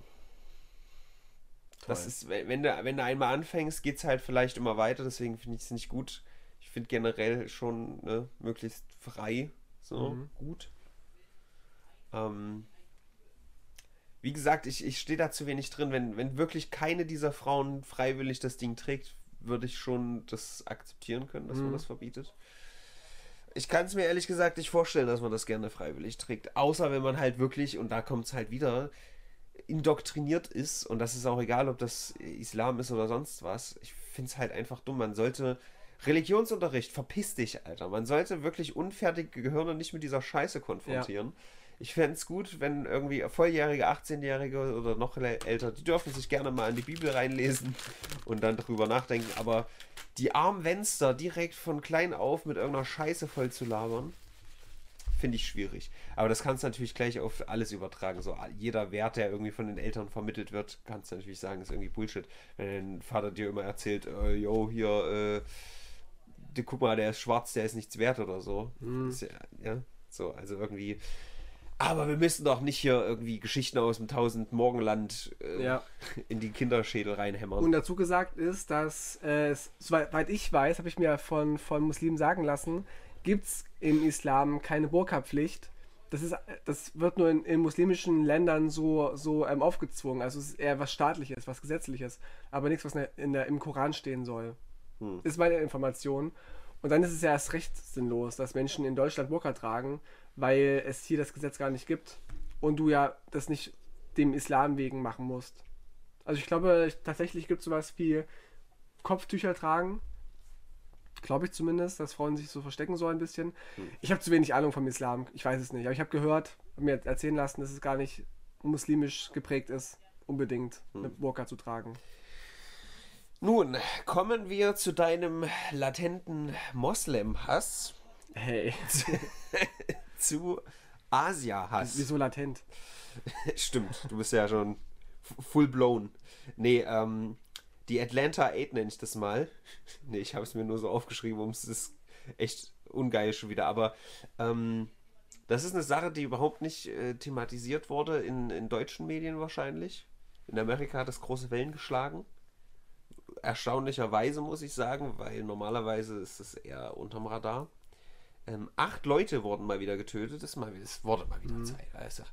Speaker 1: Das
Speaker 2: Toll.
Speaker 1: ist, wenn wenn du, wenn du einmal anfängst, geht es halt vielleicht immer weiter, deswegen finde ich es nicht gut. Ich finde generell schon ne, möglichst frei so
Speaker 2: Mhm.
Speaker 1: gut. Ähm, wie gesagt, ich, ich stehe da zu wenig drin. Wenn, wenn wirklich keine dieser Frauen freiwillig das Ding trägt, würde ich schon das akzeptieren können, dass man
Speaker 2: Mhm.
Speaker 1: das verbietet. Ich kann es mir ehrlich gesagt nicht vorstellen, dass man das gerne freiwillig trägt. Außer wenn man halt wirklich, und da kommt es halt wieder, indoktriniert ist. Und das ist auch egal, ob das Islam ist oder sonst was. Ich finde es halt einfach dumm. Man sollte. Religionsunterricht, verpiss dich, Alter. Man sollte wirklich unfertige Gehirne nicht mit dieser Scheiße konfrontieren. Ich fände es gut, wenn irgendwie volljährige, 18-Jährige oder noch älter, die dürfen sich gerne mal in die Bibel reinlesen und dann darüber nachdenken. Aber die armen Wenster direkt von klein auf mit irgendeiner Scheiße voll zu labern, finde ich schwierig. Aber das kannst du natürlich gleich auf alles übertragen. So jeder Wert, der irgendwie von den Eltern vermittelt wird, kannst du natürlich sagen, ist irgendwie Bullshit. Wenn dein Vater dir immer erzählt, äh, yo, hier, äh, die, guck mal, der ist schwarz, der ist nichts wert oder so. Ist ja, ja, so, also irgendwie. Aber wir müssen doch nicht hier irgendwie Geschichten aus dem Tausend Morgenland äh,
Speaker 2: Ja.
Speaker 1: in die Kinderschädel reinhämmern.
Speaker 2: Und dazu gesagt ist, dass, äh, es- soweit ich weiß, habe ich mir von, von Muslimen sagen lassen, gibt es im Islam keine Burka-Pflicht. Das, ist, das wird nur in, in muslimischen Ländern so, so ähm, aufgezwungen. Also es ist eher was Staatliches, was Gesetzliches, aber nichts, was in der, in der, im Koran stehen soll.
Speaker 1: Hm.
Speaker 2: Ist meine Information. Und dann ist es ja erst recht sinnlos, dass Menschen in Deutschland Burka tragen, weil es hier das Gesetz gar nicht gibt und du ja das nicht dem Islam wegen machen musst. Also ich glaube, ich- tatsächlich gibt es sowas wie Kopftücher tragen. Glaube ich zumindest, dass Frauen sich so verstecken sollen ein bisschen. Ich habe zu wenig Ahnung vom Islam. Ich weiß es nicht. Aber ich habe gehört, hab mir erzählen lassen, dass es gar nicht muslimisch geprägt ist, unbedingt eine Burka zu tragen.
Speaker 1: Nun, kommen wir zu deinem latenten Moslem-Hass,
Speaker 2: Hey,
Speaker 1: zu Asia-Hass.
Speaker 2: wieso latent?
Speaker 1: Stimmt, du bist ja schon full blown. Nee, ähm, die Atlanta 8 nenne ich das mal. Nee, ich habe es mir nur so aufgeschrieben, um es ist echt ungeil schon wieder. Aber ähm, das ist eine Sache, die überhaupt nicht äh, thematisiert wurde in, in deutschen Medien wahrscheinlich. In Amerika hat es große Wellen geschlagen. Erstaunlicherweise muss ich sagen, weil normalerweise ist es eher unterm Radar. Ähm, acht Leute wurden mal wieder getötet. Das, mal, wurde mal wieder Zeit. Also,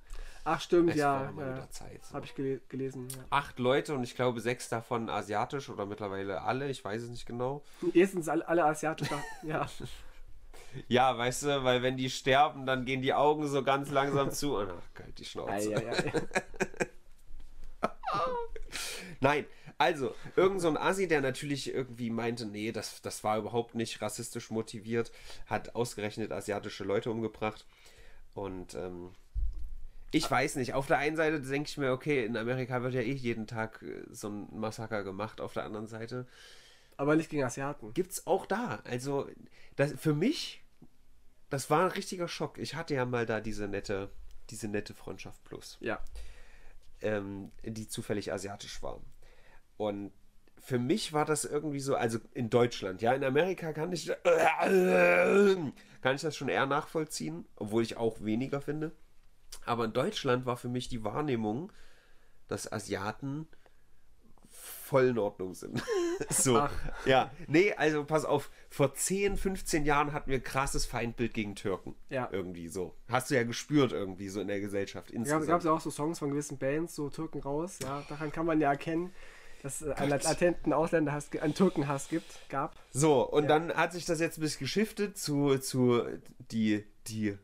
Speaker 2: Ach stimmt,
Speaker 1: es
Speaker 2: ja.
Speaker 1: wurde mal
Speaker 2: ja.
Speaker 1: wieder Zeit. So.
Speaker 2: Habe ich gele gelesen. Ja.
Speaker 1: Acht Leute und ich glaube sechs davon asiatisch oder mittlerweile alle, ich weiß es nicht genau.
Speaker 2: Erstens alle, alle asiatisch. ja.
Speaker 1: Ja, weißt du, weil wenn die sterben, dann gehen die Augen so ganz langsam zu und ach, kalt die Schnauze.
Speaker 2: Ei, ei, ei.
Speaker 1: Nein, also, irgend so ein Asi, der natürlich irgendwie meinte, nee, das, das war überhaupt nicht rassistisch motiviert, hat ausgerechnet asiatische Leute umgebracht. Und ähm, ich weiß nicht, auf der einen Seite denke ich mir, okay, in Amerika wird ja eh jeden Tag äh, so ein Massaker gemacht, auf der anderen Seite
Speaker 2: Aber nicht gegen Asiaten.
Speaker 1: gibt's auch da. Also, das, für mich, das war ein richtiger Schock. Ich hatte ja mal da diese nette, diese nette Freundschaft plus
Speaker 2: Ja.
Speaker 1: ähm, die zufällig asiatisch war. Und für mich war das irgendwie so, also in Deutschland, ja, in Amerika kann ich, kann ich das schon eher nachvollziehen, obwohl ich auch weniger finde. Aber in Deutschland war für mich die Wahrnehmung, dass Asiaten voll in Ordnung sind. so,
Speaker 2: Ach.
Speaker 1: ja. Nee, also pass auf, vor 10, 15 Jahren hatten wir krasses Feindbild gegen Türken.
Speaker 2: Ja.
Speaker 1: Irgendwie so. Hast du ja gespürt irgendwie so in der Gesellschaft
Speaker 2: Ja,
Speaker 1: insgesamt.
Speaker 2: gab es ja auch so Songs von gewissen Bands, so Türken raus. Ja, daran kann man ja erkennen, dass es einen latenten Ausländerhass, einen Türkenhass gibt, gab.
Speaker 1: So, und
Speaker 2: Ja.
Speaker 1: dann hat sich das jetzt ein bisschen geschiftet zu, zu die, die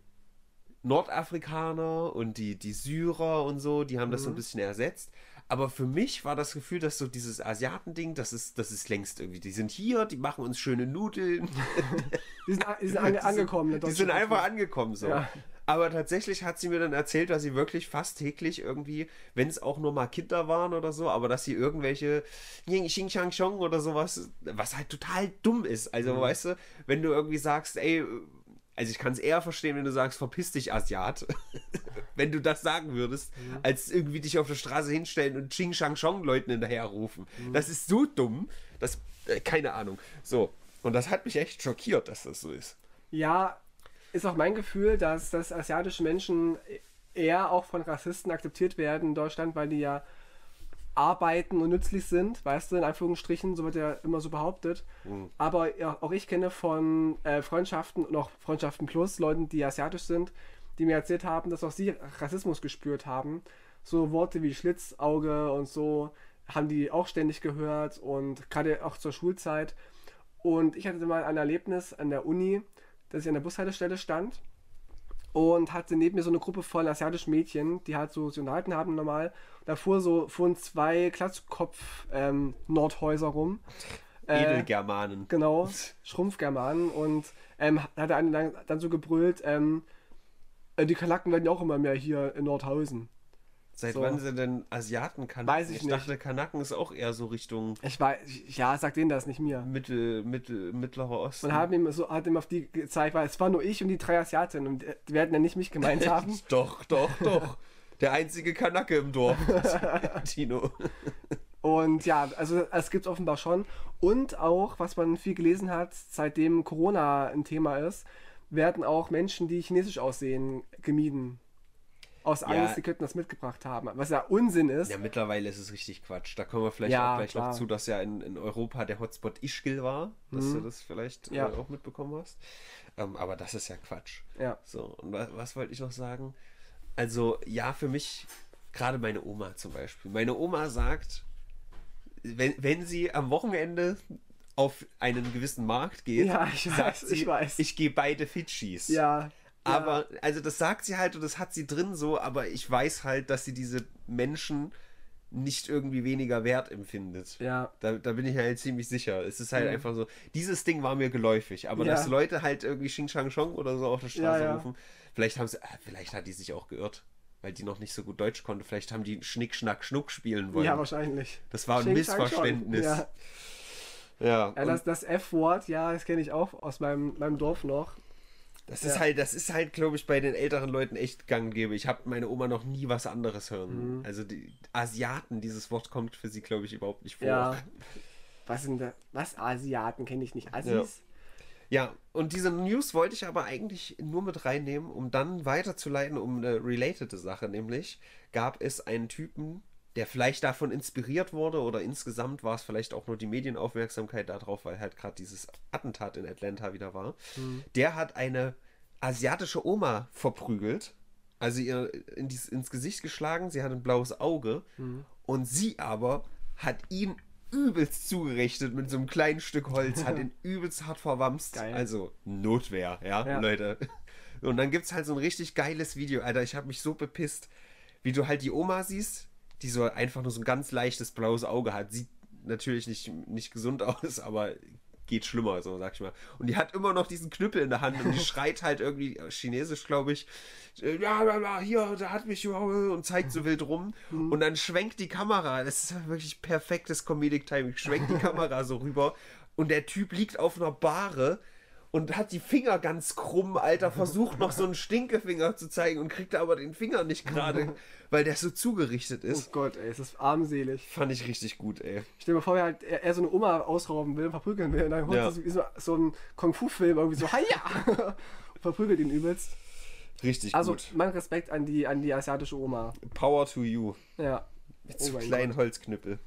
Speaker 1: Nordafrikaner und die, die Syrer und so, die haben das so
Speaker 2: Mhm.
Speaker 1: ein bisschen ersetzt. Aber für mich war das Gefühl, dass so dieses Asiatending, das ist, das ist längst irgendwie. Die sind hier, die machen uns schöne Nudeln.
Speaker 2: Die sind, die sind ange, angekommen.
Speaker 1: Die sind einfach angekommen so.
Speaker 2: Ja.
Speaker 1: Aber tatsächlich hat sie mir dann erzählt, dass sie wirklich fast täglich irgendwie, wenn es auch nur mal Kinder waren oder so, aber dass sie irgendwelche Ying Xing Chang Chong oder sowas, was halt total dumm ist.
Speaker 2: Mhm.
Speaker 1: Also, weißt du, wenn du irgendwie sagst, ey, also ich kann es eher verstehen, wenn du sagst, verpiss dich, Asiat. wenn du das sagen würdest,
Speaker 2: Mhm.
Speaker 1: als irgendwie dich auf der Straße hinstellen und Ching Chang Chong Leuten hinterherrufen.
Speaker 2: Mhm.
Speaker 1: Das ist so dumm, das, äh, keine Ahnung. So. Und das hat mich echt schockiert, dass das so ist.
Speaker 2: Ja, ist auch mein Gefühl, dass, dass asiatische Menschen eher auch von Rassisten akzeptiert werden in Deutschland, weil die ja arbeiten und nützlich sind, weißt du, in Anführungsstrichen, so wird ja immer so behauptet. Aber ja, auch ich kenne von äh, Freundschaften und auch Freundschaften plus Leuten, die asiatisch sind, die mir erzählt haben, dass auch sie Rassismus gespürt haben. So Worte wie Schlitzauge und so haben die auch ständig gehört und gerade auch zur Schulzeit. Und ich hatte mal ein Erlebnis an der Uni, dass ich an der Bushaltestelle stand und hatte neben mir so eine Gruppe von asiatischen Mädchen, die halt so sich unterhalten haben normal. Da fuhr so, fuhren zwei Glatzkopf-Nordhäuser rum. Äh,
Speaker 1: Edelgermanen.
Speaker 2: Genau, Schrumpfgermanen. Und ähm, hat dann, dann so gebrüllt, ähm, äh, die Kanaken werden ja auch immer mehr hier in Nordhausen.
Speaker 1: Seit
Speaker 2: So.
Speaker 1: wann sind denn Asiaten Kanaken?
Speaker 2: Weiß ich
Speaker 1: ich
Speaker 2: nicht.
Speaker 1: dachte, Kanaken ist auch eher so Richtung
Speaker 2: Ich weiß, ja, sag denen das, nicht mir.
Speaker 1: Mittel, Mittel, Mittlerer Osten.
Speaker 2: Und haben ihm so, hat ihm auf die gezeigt, weil es war nur ich und die drei Asiatinnen und äh, die werden ja nicht mich gemeint haben.
Speaker 1: doch, doch, doch. Der einzige Kanake im Dorf. Tino.
Speaker 2: Und ja, also es gibt offenbar schon. Und auch, was man viel gelesen hat, seitdem Corona ein Thema ist, werden auch Menschen, die chinesisch aussehen, gemieden. Aus
Speaker 1: Ja.
Speaker 2: Angst, sie könnten das mitgebracht haben. Was ja Unsinn ist.
Speaker 1: Ja, mittlerweile ist es richtig Quatsch. Da kommen wir vielleicht
Speaker 2: Ja,
Speaker 1: auch gleich
Speaker 2: klar.
Speaker 1: noch zu, dass ja in, in Europa der Hotspot Ischgl war. Dass du das vielleicht
Speaker 2: Ja.
Speaker 1: äh, auch mitbekommen hast. Ähm, aber das ist ja Quatsch.
Speaker 2: Ja.
Speaker 1: So, und was, was wollte ich noch sagen? Also, ja, für mich, gerade meine Oma zum Beispiel. Meine Oma sagt, wenn, wenn sie am Wochenende auf einen gewissen Markt geht,
Speaker 2: Ja, ich weiß,
Speaker 1: sie,
Speaker 2: ich weiß.
Speaker 1: ich gehe beide Fidschis.
Speaker 2: Ja.
Speaker 1: Aber, also das sagt sie halt und das hat sie drin so, aber ich weiß halt, dass sie diese Menschen nicht irgendwie weniger wert empfindet.
Speaker 2: Ja.
Speaker 1: Da, da bin ich halt ziemlich sicher. Es ist halt einfach so, dieses Ding war mir geläufig, aber
Speaker 2: Ja.
Speaker 1: dass Leute halt irgendwie Xing Shang Chong oder so auf der Straße
Speaker 2: Ja, ja.
Speaker 1: rufen, vielleicht haben sie, ah, vielleicht hat die sich auch geirrt, weil die noch nicht so gut Deutsch konnte. Vielleicht haben die Schnick, Schnack, Schnuck spielen wollen.
Speaker 2: Ja, wahrscheinlich.
Speaker 1: das war ein
Speaker 2: Xing.
Speaker 1: Missverständnis.
Speaker 2: Ja,
Speaker 1: Ja,
Speaker 2: ja das, das F-Wort, ja, das kenne ich auch aus meinem, meinem Dorf noch.
Speaker 1: Das ist
Speaker 2: Ja.
Speaker 1: halt, das ist halt, glaube ich, bei den älteren Leuten echt gang und gäbe. Ich habe meine Oma noch nie was anderes hören.
Speaker 2: Mhm.
Speaker 1: Also die Asiaten, dieses Wort kommt für sie, glaube ich, überhaupt nicht vor.
Speaker 2: Ja. Was sind da? Was? Asiaten kenne ich nicht. Assis?
Speaker 1: Ja, und diese News wollte ich aber eigentlich nur mit reinnehmen, um dann weiterzuleiten um eine relatede Sache, nämlich gab es einen Typen, der vielleicht davon inspiriert wurde oder insgesamt war es vielleicht auch nur die Medienaufmerksamkeit darauf, weil halt gerade dieses Attentat in Atlanta wieder war. Der hat eine asiatische Oma verprügelt, also ihr in dies, ins Gesicht geschlagen, sie hat ein blaues Auge und sie aber hat ihn übelst zugerechnet mit so einem kleinen Stück Holz, hat ihn übelst hart verwamst.
Speaker 2: Geil.
Speaker 1: Also Notwehr, ja,
Speaker 2: Ja.
Speaker 1: Leute. Und dann gibt es halt so ein richtig geiles Video, Alter. Ich habe mich so bepisst, wie du halt die Oma siehst, die so einfach nur so ein ganz leichtes blaues Auge hat. Sieht natürlich nicht, nicht gesund aus, aber geht schlimmer, so sag ich mal. Und die hat immer noch diesen Knüppel in der Hand und die schreit halt irgendwie chinesisch, glaube ich. äh, Ja, ja, ja, hier, da hat mich und zeigt so wild rum. Und dann schwenkt die Kamera. Das ist wirklich perfektes Comedic Timing. Schwenkt die Kamera so rüber und der Typ liegt auf einer Bahre und hat die Finger ganz krumm, Alter, versucht noch so einen Stinkefinger zu zeigen und kriegt aber den Finger nicht gerade, weil der so zugerichtet
Speaker 2: Oh
Speaker 1: ist.
Speaker 2: Gott, ey, es ist armselig.
Speaker 1: Fand ich richtig gut, ey.
Speaker 2: Stell dir mal vor, er, halt, er, er so eine Oma ausrauben will, verprügeln will, und dann holt
Speaker 1: Ja.
Speaker 2: er so, wie so, ein Kung-Fu-Film irgendwie so, haja! Verprügelt ihn übelst.
Speaker 1: Richtig
Speaker 2: Also,
Speaker 1: gut.
Speaker 2: mein Respekt an die, an die asiatische Oma.
Speaker 1: Power to you.
Speaker 2: Ja.
Speaker 1: Mit
Speaker 2: Oh
Speaker 1: so kleinen Holzknüppel.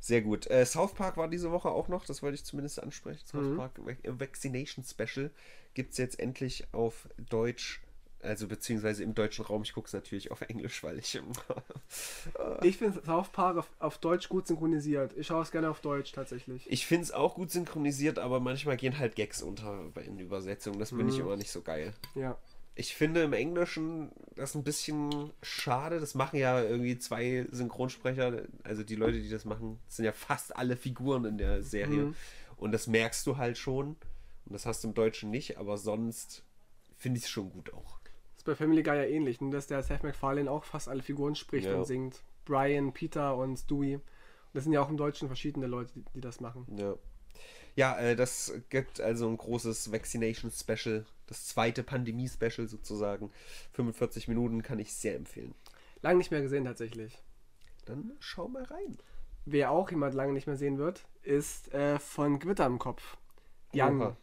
Speaker 1: Sehr gut. Äh, South Park war diese Woche auch noch, das wollte ich zumindest ansprechen. South
Speaker 2: Mhm.
Speaker 1: Park Vac- Vaccination Special gibt es jetzt endlich auf Deutsch, also beziehungsweise im deutschen Raum. Ich gucke es natürlich auf Englisch, weil ich
Speaker 2: Ich finde South Park auf, auf Deutsch gut synchronisiert. Ich schaue es gerne auf Deutsch tatsächlich.
Speaker 1: Ich finde es auch gut synchronisiert, aber manchmal gehen halt Gags unter in Übersetzungen. Das finde ich
Speaker 2: Mhm.
Speaker 1: immer nicht so geil.
Speaker 2: Ja.
Speaker 1: Ich finde im Englischen das ein bisschen schade. Das machen ja irgendwie zwei Synchronsprecher. Also die Leute, die das machen, sind ja fast alle Figuren in der Serie.
Speaker 2: Mhm.
Speaker 1: Und das merkst du halt schon. Und das hast du im Deutschen nicht, aber sonst finde ich es schon gut auch.
Speaker 2: ist bei Family Guy ja ähnlich, nur dass der Seth MacFarlane auch fast alle Figuren spricht
Speaker 1: Ja.
Speaker 2: und singt. Brian, Peter und Stewie. Und das sind ja auch im Deutschen verschiedene Leute, die, die das machen.
Speaker 1: Ja. Ja, äh, das gibt also ein großes Vaccination Special. Das zweite Pandemie-Special sozusagen. 45 Minuten kann ich sehr empfehlen.
Speaker 2: Lange nicht mehr gesehen tatsächlich.
Speaker 1: Dann schau mal rein.
Speaker 2: Wer auch jemand lange nicht mehr sehen wird, ist äh, von Gewitter im Kopf. Jan.
Speaker 1: Oha.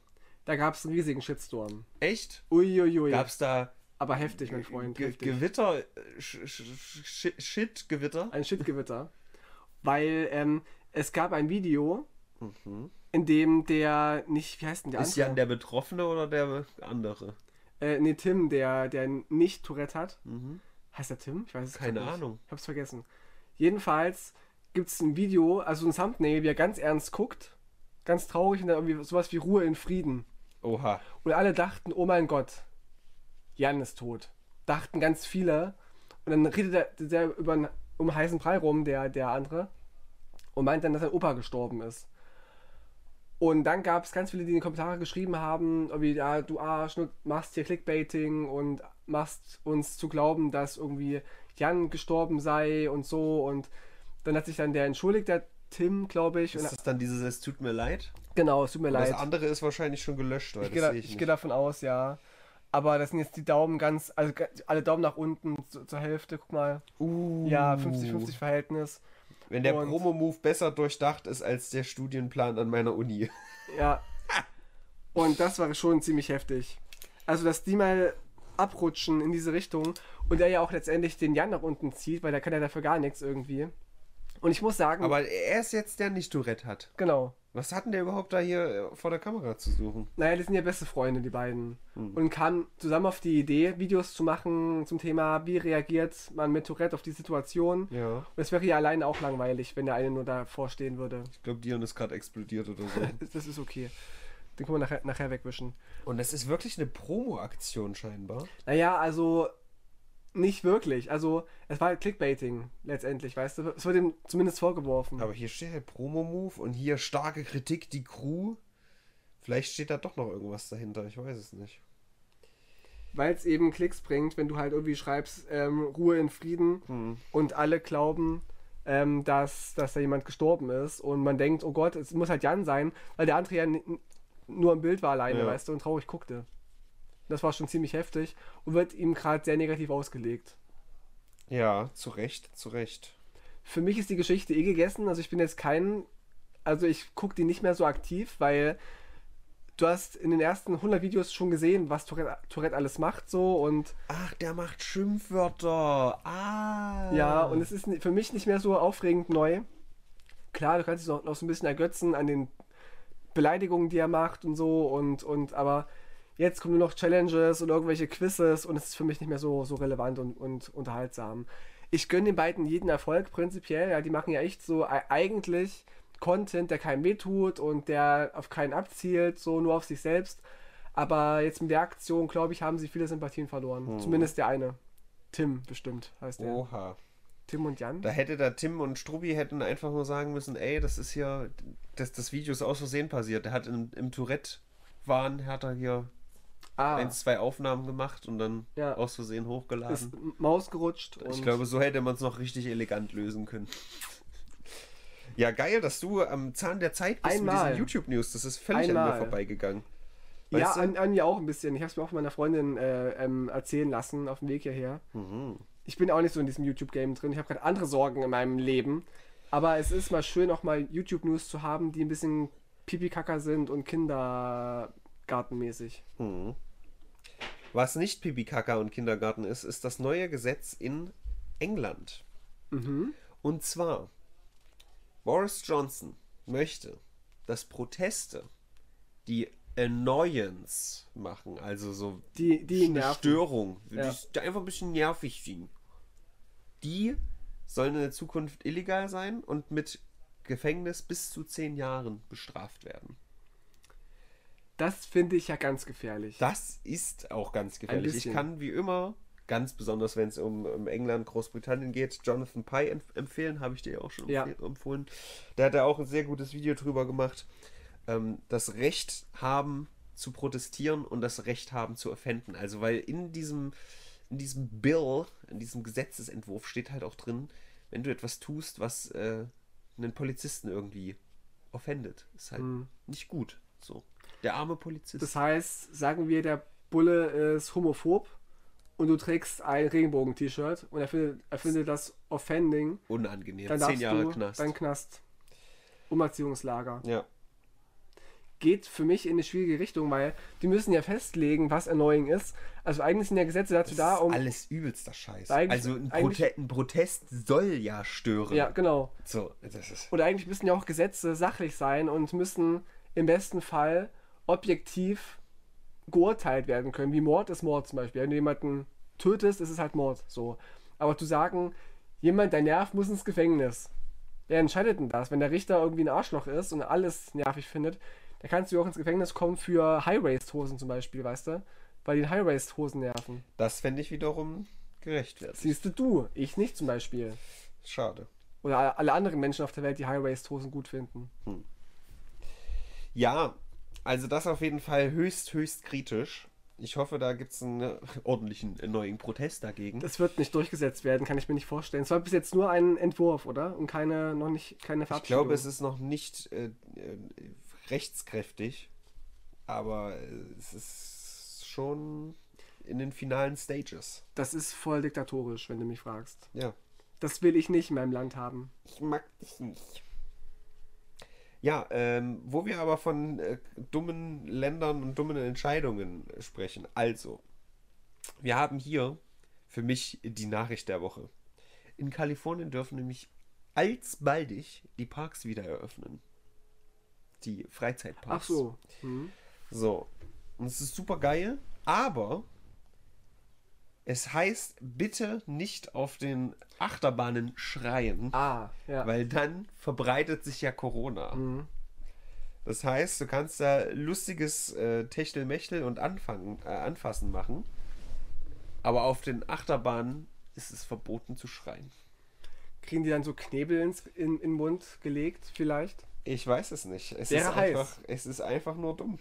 Speaker 2: Da gab es einen riesigen Shitstorm.
Speaker 1: Echt?
Speaker 2: Uiuiui.
Speaker 1: Gab's da
Speaker 2: Aber heftig, mein Freund.
Speaker 1: Ge
Speaker 2: heftig.
Speaker 1: Gewitter, äh, Shit-Gewitter?
Speaker 2: Ein Shitgewitter. Weil ähm, es gab ein Video,
Speaker 1: Mhm.
Speaker 2: In dem der, nicht, wie heißt denn der
Speaker 1: Ist Jan der Betroffene oder der andere?
Speaker 2: Äh, nee, Tim, der, der nicht Tourette hat.
Speaker 1: Mhm.
Speaker 2: Heißt der Tim? Ich weiß es
Speaker 1: Keine
Speaker 2: nicht.
Speaker 1: Ahnung.
Speaker 2: Ich hab's vergessen. Jedenfalls gibt es ein Video, also ein Thumbnail, wie er ganz ernst guckt. Ganz traurig und dann irgendwie sowas wie Ruhe in Frieden.
Speaker 1: Oha.
Speaker 2: Und alle dachten, oh mein Gott, Jan ist tot. Dachten ganz viele. Und dann redet er der über einen, um heißen Brei rum, der, der andere. Und meint dann, dass sein Opa gestorben ist. Und dann gab es ganz viele, die in die Kommentare geschrieben haben, irgendwie, ja, du Arsch, du machst hier Clickbaiting und machst uns zu glauben, dass irgendwie Jan gestorben sei und so. Und dann hat sich dann der entschuldigt, der Tim, glaube ich. Und,
Speaker 1: Ist das dann dieses Es tut mir leid?
Speaker 2: genau, es tut mir
Speaker 1: Und
Speaker 2: leid.
Speaker 1: Das andere ist wahrscheinlich schon gelöscht, weil
Speaker 2: Ich gehe
Speaker 1: ich
Speaker 2: ich gehe davon aus, ja. Aber das sind jetzt die Daumen ganz, also alle Daumen nach unten zu, zur Hälfte, guck mal.
Speaker 1: Uh.
Speaker 2: Ja, 50-50 Verhältnis.
Speaker 1: Wenn der Promo-Move besser durchdacht ist als der Studienplan an meiner Uni.
Speaker 2: Ja. Und das war schon ziemlich heftig. Also, dass die mal abrutschen in diese Richtung und der ja auch letztendlich den Jan nach unten zieht, weil der kann ja dafür gar nichts irgendwie. Und ich muss sagen,
Speaker 1: Aber er ist jetzt der nicht Tourette hat.
Speaker 2: genau.
Speaker 1: Was hat denn der überhaupt da hier äh, vor der Kamera zu suchen?
Speaker 2: Naja, die sind ja beste Freunde, die beiden.
Speaker 1: Hm.
Speaker 2: Und kamen zusammen auf die Idee, Videos zu machen zum Thema, wie reagiert man mit Tourette auf die Situation.
Speaker 1: Ja.
Speaker 2: Und es wäre ja alleine auch langweilig, wenn der eine nur davor stehen würde.
Speaker 1: Ich glaube, Dion ist gerade explodiert oder so.
Speaker 2: Das ist okay. Den können wir nachher, nachher wegwischen.
Speaker 1: Und das ist wirklich eine Promo-Aktion scheinbar.
Speaker 2: Naja, also nicht wirklich. Also es war halt Clickbaiting letztendlich, weißt du. Es wurde ihm zumindest vorgeworfen.
Speaker 1: Aber hier steht halt Promo-Move und hier starke Kritik, die Crew. Vielleicht steht da doch noch irgendwas dahinter, ich weiß es nicht.
Speaker 2: Weil es eben Klicks bringt, wenn du halt irgendwie schreibst, ähm, Ruhe in Frieden
Speaker 1: Hm.
Speaker 2: und alle glauben, ähm, dass, dass da jemand gestorben ist und man denkt, oh Gott, es muss halt Jan sein, weil der andere ja nur im Bild war alleine,
Speaker 1: Ja.
Speaker 2: weißt du, und traurig guckte. Das war schon ziemlich heftig und wird ihm gerade sehr negativ ausgelegt.
Speaker 1: Ja, zu Recht, zu Recht.
Speaker 2: Für mich ist die Geschichte eh gegessen, also ich bin jetzt kein, also ich gucke die nicht mehr so aktiv, weil du hast in den ersten 100 Videos schon gesehen, was Tourette, Tourette alles macht so und
Speaker 1: Ach, der macht Schimpfwörter. Ah.
Speaker 2: Ja, und es ist für mich nicht mehr so aufregend neu. Klar, du kannst dich noch, noch so ein bisschen ergötzen an den Beleidigungen, die er macht und so, und, und aber jetzt kommen nur noch Challenges und irgendwelche Quizzes und es ist für mich nicht mehr so, so relevant und, und unterhaltsam. Ich gönne den beiden jeden Erfolg prinzipiell, ja, die machen ja echt so e- eigentlich Content, der keinem wehtut und der auf keinen abzielt, so nur auf sich selbst. Aber jetzt mit der Aktion, glaube ich, haben sie viele Sympathien verloren.
Speaker 1: Hm.
Speaker 2: Zumindest der eine. Tim bestimmt heißt der.
Speaker 1: Oha.
Speaker 2: Tim und Jan?
Speaker 1: Da hätte da Tim und Strubbi hätten einfach nur sagen müssen, ey, das ist hier, das, das Video ist aus Versehen passiert. Der hat im, im Tourette-Wahn, hat er hier
Speaker 2: ah,
Speaker 1: ein, zwei Aufnahmen gemacht und dann
Speaker 2: Ja.
Speaker 1: aus Versehen
Speaker 2: ist
Speaker 1: hochgeladen.
Speaker 2: Maus gerutscht.
Speaker 1: Ich glaube, so hätte man es noch richtig elegant lösen können. Ja, geil, dass du am Zahn der Zeit bist mit
Speaker 2: Einmal.
Speaker 1: diesen YouTube-News. Das ist völlig an
Speaker 2: Einmal.
Speaker 1: mir vorbeigegangen.
Speaker 2: Ja,
Speaker 1: Weißt du?
Speaker 2: an, an mir auch ein bisschen. Ich habe es mir auch von meiner Freundin äh, ähm, erzählen lassen auf dem Weg hierher.
Speaker 1: Mhm.
Speaker 2: Ich bin auch nicht so in diesem YouTube-Game drin. Ich habe gerade andere Sorgen in meinem Leben. Aber es ist mal schön, auch mal YouTube-News zu haben, die ein bisschen Pipi-Kacker sind und kindergartenmäßig.
Speaker 1: Mhm. Was nicht Pipi Kaka und Kindergarten ist, ist das neue Gesetz in England.
Speaker 2: Mhm.
Speaker 1: Und zwar Boris Johnson möchte, dass Proteste, die Annoyance machen, also so
Speaker 2: Die, die.
Speaker 1: Störung,
Speaker 2: Ja.
Speaker 1: die einfach ein bisschen nervig sind, die sollen in der Zukunft illegal sein und mit Gefängnis bis zu zehn Jahren bestraft werden.
Speaker 2: Das finde ich ja ganz gefährlich.
Speaker 1: Das ist auch ganz gefährlich. Ich kann wie immer, ganz besonders wenn es um, um England, Großbritannien geht, Jonathan Pye empf empfehlen, habe ich dir auch schon
Speaker 2: Ja.
Speaker 1: empfohlen. Der hat da auch ein sehr gutes Video drüber gemacht. Ähm, das Recht haben zu protestieren und das Recht haben zu offenden. Also weil in diesem, in diesem Bill, in diesem Gesetzesentwurf steht halt auch drin, wenn du etwas tust, was äh, einen Polizisten irgendwie offendet, ist halt
Speaker 2: Mhm.
Speaker 1: nicht gut. So. Der arme Polizist.
Speaker 2: Das heißt, sagen wir, der Bulle ist homophob und du trägst ein Regenbogen-T-Shirt und er findet, er findet das offending,
Speaker 1: Unangenehm.
Speaker 2: dann
Speaker 1: Zehn Jahre
Speaker 2: du
Speaker 1: Knast.
Speaker 2: dann Knast. Umerziehungslager.
Speaker 1: Ja.
Speaker 2: Geht für mich in eine schwierige Richtung, weil die müssen ja festlegen, was annoying ist. Also eigentlich sind ja Gesetze dazu
Speaker 1: Das
Speaker 2: da,
Speaker 1: ist
Speaker 2: um...
Speaker 1: alles übelster Scheiß. Also ein, Prote ein Protest soll ja stören.
Speaker 2: Ja, genau.
Speaker 1: So, das ist.
Speaker 2: Und eigentlich müssen ja auch Gesetze sachlich sein und müssen im besten Fall objektiv geurteilt werden können. Wie Mord ist Mord zum Beispiel. Wenn du jemanden tötest, ist es halt Mord. So. Aber zu sagen, jemand, der nervt, muss ins Gefängnis. Wer entscheidet denn das? Wenn der Richter irgendwie ein Arschloch ist und alles nervig findet, dann kannst du auch ins Gefängnis kommen für High-Waist-Hosen zum Beispiel, weißt du? Weil die High-Waist-Hosen nerven.
Speaker 1: Das fände ich wiederum gerechtfertigt.
Speaker 2: Siehst du, du, ich nicht zum Beispiel.
Speaker 1: Schade.
Speaker 2: Oder alle anderen Menschen auf der Welt, die High-Waist-Hosen gut finden.
Speaker 1: Ja, also das auf jeden Fall höchst, höchst kritisch. Ich hoffe, da gibt es einen äh, ordentlichen äh, neuen Protest dagegen.
Speaker 2: Das wird nicht durchgesetzt werden, kann ich mir nicht vorstellen. Es war bis jetzt nur ein Entwurf, oder? Und keine, noch nicht, keine
Speaker 1: ich
Speaker 2: Verabschiedung.
Speaker 1: glaube, es ist noch nicht äh, äh, rechtskräftig, aber es ist schon in den finalen Stages.
Speaker 2: Das ist voll diktatorisch, wenn du mich fragst.
Speaker 1: Ja.
Speaker 2: Das will ich nicht in meinem Land haben.
Speaker 1: Ich mag dich nicht. Ja, ähm, wo wir aber von äh, dummen Ländern und dummen Entscheidungen sprechen. Also, wir haben hier für mich die Nachricht der Woche. In Kalifornien dürfen nämlich alsbaldig die Parks wieder eröffnen. Die Freizeitparks.
Speaker 2: Ach so. Hm.
Speaker 1: So. Und es ist super geil, aber es heißt bitte nicht auf den Achterbahnen schreien.
Speaker 2: Ah, ja.
Speaker 1: Weil dann verbreitet sich ja Corona.
Speaker 2: Mhm.
Speaker 1: Das heißt, du kannst da lustiges äh, Techtelmechtel und Anfangen, äh, Anfassen machen. Aber auf den Achterbahnen ist es verboten zu schreien.
Speaker 2: Kriegen die dann so Knebel ins, in, in den Mund gelegt, vielleicht?
Speaker 1: Ich weiß es nicht. Es,
Speaker 2: Wäre
Speaker 1: ist
Speaker 2: heiß.
Speaker 1: einfach, es ist einfach nur dumm.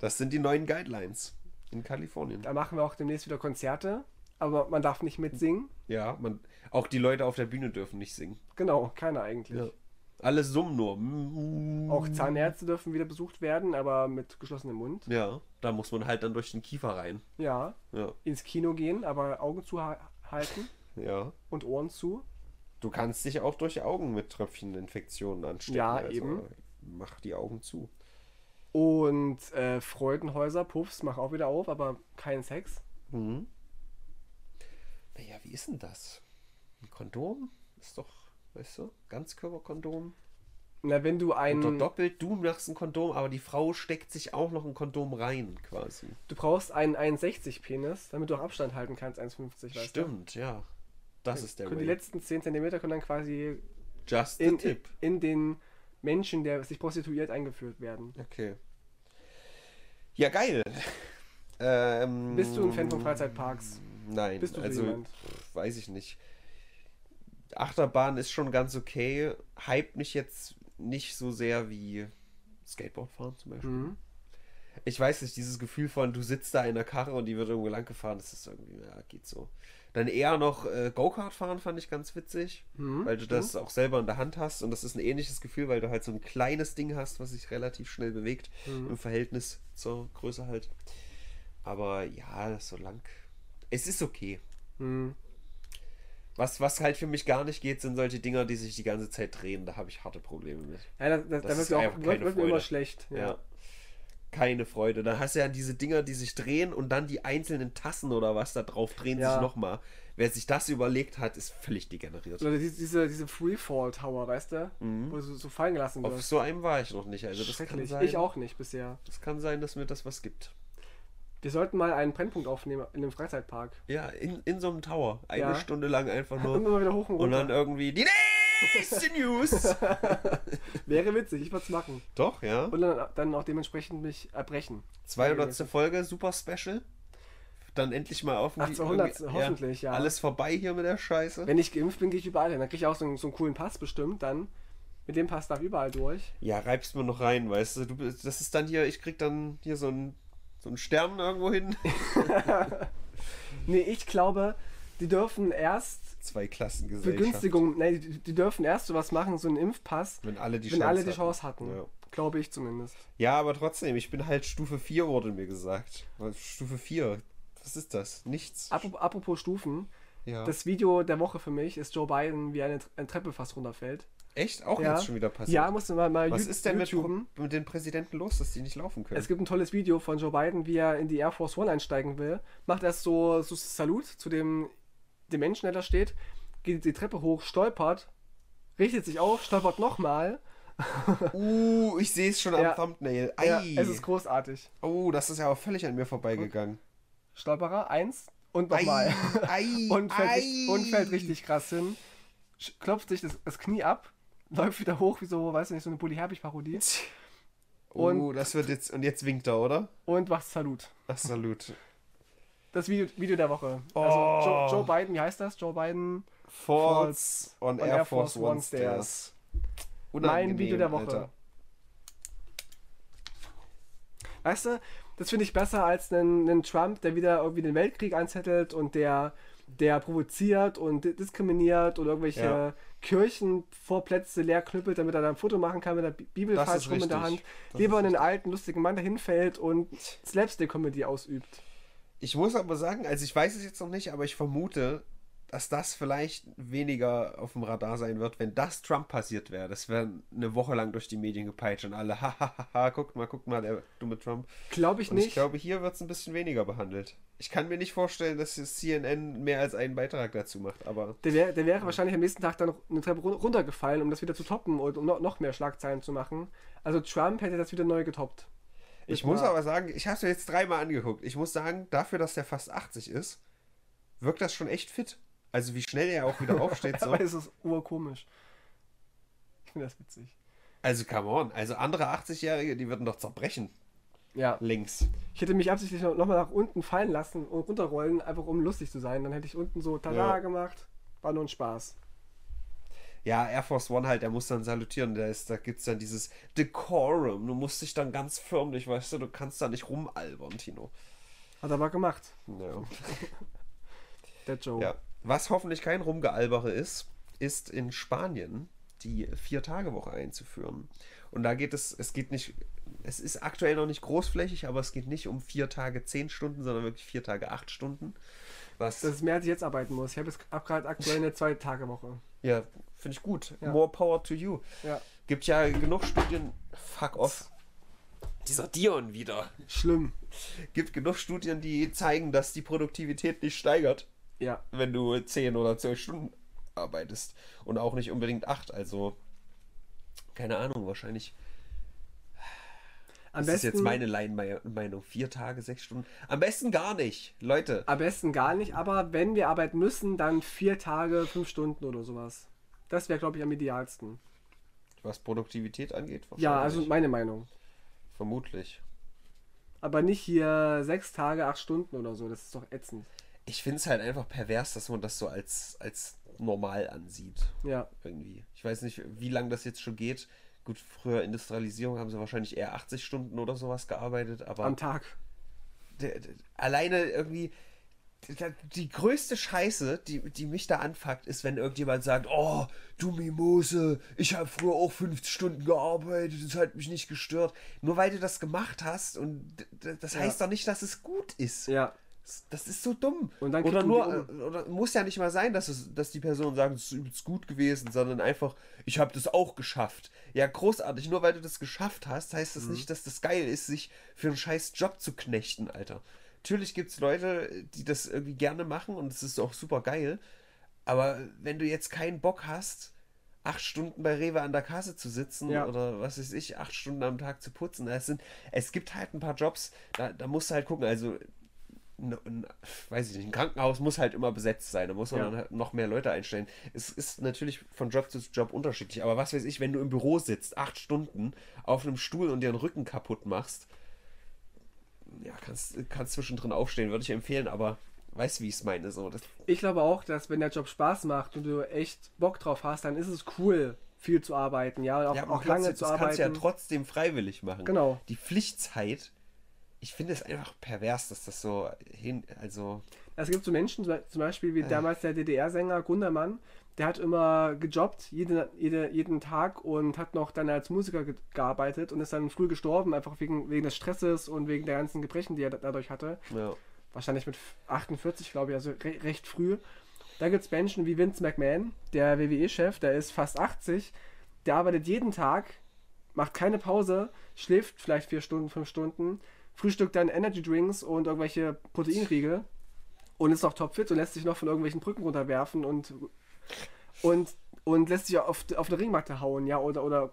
Speaker 1: Das sind die neuen Guidelines in Kalifornien.
Speaker 2: Da machen wir auch demnächst wieder Konzerte, aber man darf nicht mitsingen.
Speaker 1: Ja, man, auch die Leute auf der Bühne dürfen nicht singen.
Speaker 2: Genau, keiner eigentlich.
Speaker 1: Ja. Alle summen nur.
Speaker 2: Auch Zahnärzte dürfen wieder besucht werden, aber mit geschlossenem Mund.
Speaker 1: Ja, da muss man halt dann durch den Kiefer rein.
Speaker 2: Ja,
Speaker 1: Ja,
Speaker 2: ins Kino gehen, aber Augen zu ha- halten
Speaker 1: ja.
Speaker 2: und Ohren zu.
Speaker 1: Du kannst dich auch durch Augen mit Tröpfcheninfektionen anstecken.
Speaker 2: Ja, eben.
Speaker 1: Mach die Augen zu.
Speaker 2: Und äh, Freudenhäuser, Puffs, mach auch wieder auf, aber kein Sex.
Speaker 1: Mhm. Naja, wie ist denn das? Ein Kondom? Ist doch, weißt du, Ganzkörperkondom.
Speaker 2: Na, wenn du ein.
Speaker 1: doppelt, du machst ein Kondom, aber die Frau steckt sich auch noch ein Kondom rein, quasi.
Speaker 2: Du brauchst einen 1,60-Penis, damit du auch Abstand halten kannst, 1,50, weißt du?
Speaker 1: Stimmt, ja. Das ist der
Speaker 2: Können die letzten 10 cm können dann quasi
Speaker 1: Just
Speaker 2: in,
Speaker 1: tip.
Speaker 2: in den Menschen, der sich prostituiert, eingeführt werden.
Speaker 1: Okay. Ja, geil. Ähm,
Speaker 2: Bist du ein Fan von Freizeitparks?
Speaker 1: Nein,
Speaker 2: Bist du so
Speaker 1: also
Speaker 2: jemand?
Speaker 1: weiß ich nicht. Achterbahn ist schon ganz okay. Hype mich jetzt nicht so sehr wie Skateboardfahren zum Beispiel.
Speaker 2: Mhm.
Speaker 1: Ich weiß nicht, dieses Gefühl von, du sitzt da in der Karre und die wird irgendwo lang gefahren, das ist irgendwie, ja, geht so. Dann eher noch äh, Go-Kart fahren fand ich ganz witzig,
Speaker 2: Mhm,
Speaker 1: weil du das auch selber in der Hand hast und das ist ein ähnliches Gefühl, weil du halt so ein kleines Ding hast, was sich relativ schnell bewegt
Speaker 2: Mhm.
Speaker 1: im Verhältnis zur Größe halt. Aber ja, so lang. Es ist okay.
Speaker 2: Mhm.
Speaker 1: Was, was halt für mich gar nicht geht, sind solche Dinger, die sich die ganze Zeit drehen. Da habe ich harte Probleme mit.
Speaker 2: Ja, da, da, da
Speaker 1: Das
Speaker 2: wird
Speaker 1: ist
Speaker 2: mir auch wird, wird mir immer schlecht. Ja.
Speaker 1: Ja. Keine Freude. Dann hast du ja diese Dinger, die sich drehen und dann die einzelnen Tassen oder was da drauf drehen
Speaker 2: Ja.
Speaker 1: sich nochmal. wer sich das überlegt hat, ist völlig degeneriert.
Speaker 2: Oder diese, diese, diese Freefall Tower, weißt du? Wo du so, so fallen gelassen
Speaker 1: Mhm. Auf
Speaker 2: wirst.
Speaker 1: so einem war ich noch nicht. Also das kann sein.
Speaker 2: Ich auch nicht bisher.
Speaker 1: Das kann sein, dass mir das was gibt.
Speaker 2: Wir sollten mal einen Brennpunkt aufnehmen in einem Freizeitpark.
Speaker 1: Ja, in, in so einem Tower. Eine
Speaker 2: Ja.
Speaker 1: Stunde lang einfach nur.
Speaker 2: Immer wieder hoch und
Speaker 1: und
Speaker 2: runter.
Speaker 1: dann irgendwie die nächste News.
Speaker 2: Wäre witzig, ich würde es machen.
Speaker 1: Doch, ja.
Speaker 2: Und dann, dann auch dementsprechend mich erbrechen.
Speaker 1: 200. Folge, super Special. Dann endlich mal auf.
Speaker 2: Ach, 200. hoffentlich, ja.
Speaker 1: Alles vorbei hier mit der Scheiße.
Speaker 2: Wenn ich geimpft bin, gehe ich überall hin. Dann kriege ich auch so einen, so einen coolen Pass bestimmt. Dann mit dem Pass darf ich überall durch.
Speaker 1: Ja, reibst mir noch rein, weißt du. du. bist- Das ist dann hier, ich krieg dann hier so einen, so einen Stern irgendwo hin.
Speaker 2: Nee, ich glaube, die dürfen erst
Speaker 1: Zwei Klassengesellschaft.
Speaker 2: Begünstigung, nee, die, die dürfen erst sowas machen, so einen Impfpass,
Speaker 1: Wenn alle die
Speaker 2: wenn
Speaker 1: Chance
Speaker 2: alle die
Speaker 1: hatten.
Speaker 2: Chance hatten.
Speaker 1: Ja.
Speaker 2: Glaube ich zumindest.
Speaker 1: ja, aber trotzdem, ich bin halt Stufe 4, wurde mir gesagt. Stufe 4. Was ist das? Nichts.
Speaker 2: Apropos, apropos Stufen,
Speaker 1: ja.
Speaker 2: das Video der Woche für mich ist Joe Biden, wie eine, eine Treppe fast runterfällt.
Speaker 1: Echt? Auch
Speaker 2: Ja.
Speaker 1: jetzt schon wieder passiert?
Speaker 2: Ja, musst du mal, mal
Speaker 1: Was ist denn mit, mit den Präsidenten los, dass die nicht laufen können?
Speaker 2: Es gibt ein tolles Video von Joe Biden, wie er in die Air Force One einsteigen will. Macht erst so, so Salut zu dem, dem Menschen, der da steht, geht die Treppe hoch, stolpert, richtet sich auf, stolpert nochmal.
Speaker 1: uh, ich sehe es schon
Speaker 2: Ja.
Speaker 1: am Thumbnail. Ei.
Speaker 2: Ja, es ist großartig.
Speaker 1: oh, das ist ja auch völlig an mir vorbeigegangen.
Speaker 2: Stolperer, eins und nochmal.
Speaker 1: Ei,
Speaker 2: Und fällt, und fällt richtig krass hin. Klopft sich das, das Knie ab, läuft wieder hoch, wie so, weiß nicht, so eine Bully Herbig-Parodie.
Speaker 1: Oh,
Speaker 2: Und-
Speaker 1: das wird jetzt. Und jetzt winkt er, oder?
Speaker 2: Und macht Salut.
Speaker 1: Ach, Salut.
Speaker 2: Das Video, Video der Woche.
Speaker 1: Oh.
Speaker 2: Also Joe, Joe Biden, wie heißt das? Joe Biden.
Speaker 1: Falls on, Air Force One Stairs.
Speaker 2: Mein Video der Woche.
Speaker 1: Alter.
Speaker 2: Weißt du, das finde ich besser als einen, einen Trump, der wieder irgendwie den Weltkrieg anzettelt und der, der provoziert und di- diskriminiert und irgendwelche
Speaker 1: Ja.
Speaker 2: Kirchenvorplätze leer knüppelt, damit er dann ein Foto machen kann mit der Bi- Bibel
Speaker 1: Das
Speaker 2: falsch rum in der Hand.
Speaker 1: Das
Speaker 2: Lieber einen alten, lustigen Mann, der hinfällt und Slapstick-Comedy ausübt.
Speaker 1: Ich muss aber sagen, also ich weiß es jetzt noch nicht, aber ich vermute, dass das vielleicht weniger auf dem Radar sein wird, wenn das Trump passiert wäre. Das wäre eine Woche lang durch die Medien gepeitscht und alle, hahaha, guckt mal, guckt mal, der dumme Trump.
Speaker 2: Glaube ich
Speaker 1: Und ich
Speaker 2: nicht.
Speaker 1: glaube, hier wird es ein bisschen weniger behandelt. Ich kann mir nicht vorstellen, dass das CNN mehr als einen Beitrag dazu macht, aber
Speaker 2: Der, wär, der wäre wahrscheinlich am nächsten Tag dann eine Treppe run- runtergefallen, um das wieder zu toppen und um noch mehr Schlagzeilen zu machen. Also Trump hätte das wieder neu getoppt.
Speaker 1: Ich muss aber sagen, ich habe es mir jetzt dreimal angeguckt. Ich muss sagen, dafür, dass der fast 80 ist, wirkt das schon echt fit. Also wie schnell er auch wieder aufsteht. so.
Speaker 2: Aber es ist urkomisch. Ich finde das witzig.
Speaker 1: Also come on, also andere 80-Jährige, die würden doch zerbrechen.
Speaker 2: Ja.
Speaker 1: Links.
Speaker 2: Ich hätte mich absichtlich noch noch mal nach unten fallen lassen und runterrollen, einfach um lustig zu sein. Dann hätte ich unten so Tada
Speaker 1: Ja.
Speaker 2: gemacht. War nur ein Spaß.
Speaker 1: Ja, Air Force One halt, der muss dann salutieren. Da, ist, da gibt es dann dieses Decorum. Du musst dich dann ganz förmlich, weißt du, du kannst da nicht rumalbern, Tino.
Speaker 2: Hat er aber gemacht,
Speaker 1: Ja.
Speaker 2: der Joe.
Speaker 1: ja. Was hoffentlich kein Rumgealbere ist, ist in Spanien die Vier-Tage-Woche einzuführen. Und da geht es, es geht nicht, es ist aktuell noch nicht großflächig, aber es geht nicht um vier Tage zehn Stunden, sondern wirklich vier Tage acht Stunden. Was,
Speaker 2: Das ist mehr, als ich jetzt arbeiten muss. Ich habe jetzt hab gerade aktuell eine Zwei-Tage-Woche.
Speaker 1: ja, finde ich gut.
Speaker 2: Ja.
Speaker 1: More power to you.
Speaker 2: Ja.
Speaker 1: Gibt ja genug Studien. Fuck off. Dieser Dion wieder.
Speaker 2: Schlimm.
Speaker 1: Gibt genug Studien, die zeigen, dass die Produktivität nicht steigert,
Speaker 2: Ja.
Speaker 1: wenn du 10 oder 12 Stunden arbeitest. Und auch nicht unbedingt 8. Also, keine Ahnung, wahrscheinlich.
Speaker 2: Am
Speaker 1: das ist
Speaker 2: besten,
Speaker 1: jetzt meine Laienmeinung. Vier Tage, sechs Stunden. Am besten gar nicht. Leute,
Speaker 2: am besten gar nicht, aber wenn wir arbeiten müssen, dann vier Tage, fünf Stunden oder sowas. Das wäre, glaube ich, am idealsten.
Speaker 1: was Produktivität angeht,
Speaker 2: Ja, also meine Meinung.
Speaker 1: vermutlich.
Speaker 2: Aber nicht hier sechs Tage, acht Stunden oder so. Das ist doch ätzend.
Speaker 1: Ich finde es halt einfach pervers, dass man das so als, als normal ansieht.
Speaker 2: Ja.
Speaker 1: irgendwie. Ich weiß nicht, wie lange das jetzt schon geht. Gut, früher Industrialisierung haben sie wahrscheinlich eher 80 Stunden oder sowas gearbeitet, aber
Speaker 2: Am Tag.
Speaker 1: der, der, alleine irgendwie die, die größte Scheiße, die, die mich da anfuckt, ist, wenn irgendjemand sagt, oh, du Mimose, ich habe früher auch 50 Stunden gearbeitet, das hat mich nicht gestört. Nur weil du das gemacht hast und das
Speaker 2: Ja.
Speaker 1: heißt doch nicht, dass es gut ist.
Speaker 2: Ja.
Speaker 1: Das ist so dumm.
Speaker 2: Und dann
Speaker 1: oder nur, äh, oder muss ja nicht mal sein, dass, es, dass die Person sagt, es ist übelst gut gewesen, sondern einfach, ich habe das auch geschafft. Ja, großartig. Nur weil du das geschafft hast, heißt
Speaker 2: Mhm.
Speaker 1: das nicht, dass das geil ist, sich für einen scheiß Job zu knechten, Alter. natürlich gibt es Leute, die das irgendwie gerne machen und es ist auch super geil. Aber wenn du jetzt keinen Bock hast, acht Stunden bei Rewe an der Kasse zu sitzen
Speaker 2: Ja.
Speaker 1: oder was weiß ich, acht Stunden am Tag zu putzen, es, sind, es gibt halt ein paar Jobs, da, da musst du halt gucken. Also, ein, ein, weiß ich nicht, ein Krankenhaus muss halt immer besetzt sein, da muss man
Speaker 2: Ja.
Speaker 1: dann halt noch mehr Leute einstellen. Es ist natürlich von Job zu Job unterschiedlich, aber was weiß ich, wenn du im Büro sitzt, acht Stunden auf einem Stuhl und dir den Rücken kaputt machst, ja, kannst, kannst zwischendrin aufstehen, würde ich empfehlen, aber weißt wie ich es meine, so. Das,
Speaker 2: Ich glaube auch, dass wenn der Job Spaß macht und du echt Bock drauf hast, dann ist es cool, viel zu arbeiten, ja, auch,
Speaker 1: ja,
Speaker 2: auch
Speaker 1: du
Speaker 2: lange
Speaker 1: kannst,
Speaker 2: zu
Speaker 1: das kannst du ja
Speaker 2: arbeiten.
Speaker 1: trotzdem freiwillig machen.
Speaker 2: Genau.
Speaker 1: Die Pflichtzeit, ich finde es einfach pervers, dass das so hin, also,
Speaker 2: Es gibt so Menschen, zum Beispiel
Speaker 1: Äh.
Speaker 2: wie damals der DDR-Sänger Gundermann, der hat immer gejobbt, jede, jede, jeden Tag und hat noch dann als Musiker ge gearbeitet und ist dann früh gestorben, einfach wegen, wegen des Stresses und wegen der ganzen Gebrechen, die er da- dadurch hatte.
Speaker 1: ja.
Speaker 2: Wahrscheinlich mit 48, glaube ich, also re recht früh. Da gibt es Menschen wie Vince McMahon, der WWE-Chef, der ist fast 80, der arbeitet jeden Tag, macht keine Pause, schläft vielleicht vier Stunden, fünf Stunden, frühstückt dann Energy Drinks und irgendwelche Proteinriegel und ist noch topfit und lässt sich noch von irgendwelchen Brücken runterwerfen und, und, und lässt sich auf, auf eine Ringmatte hauen, ja, oder, oder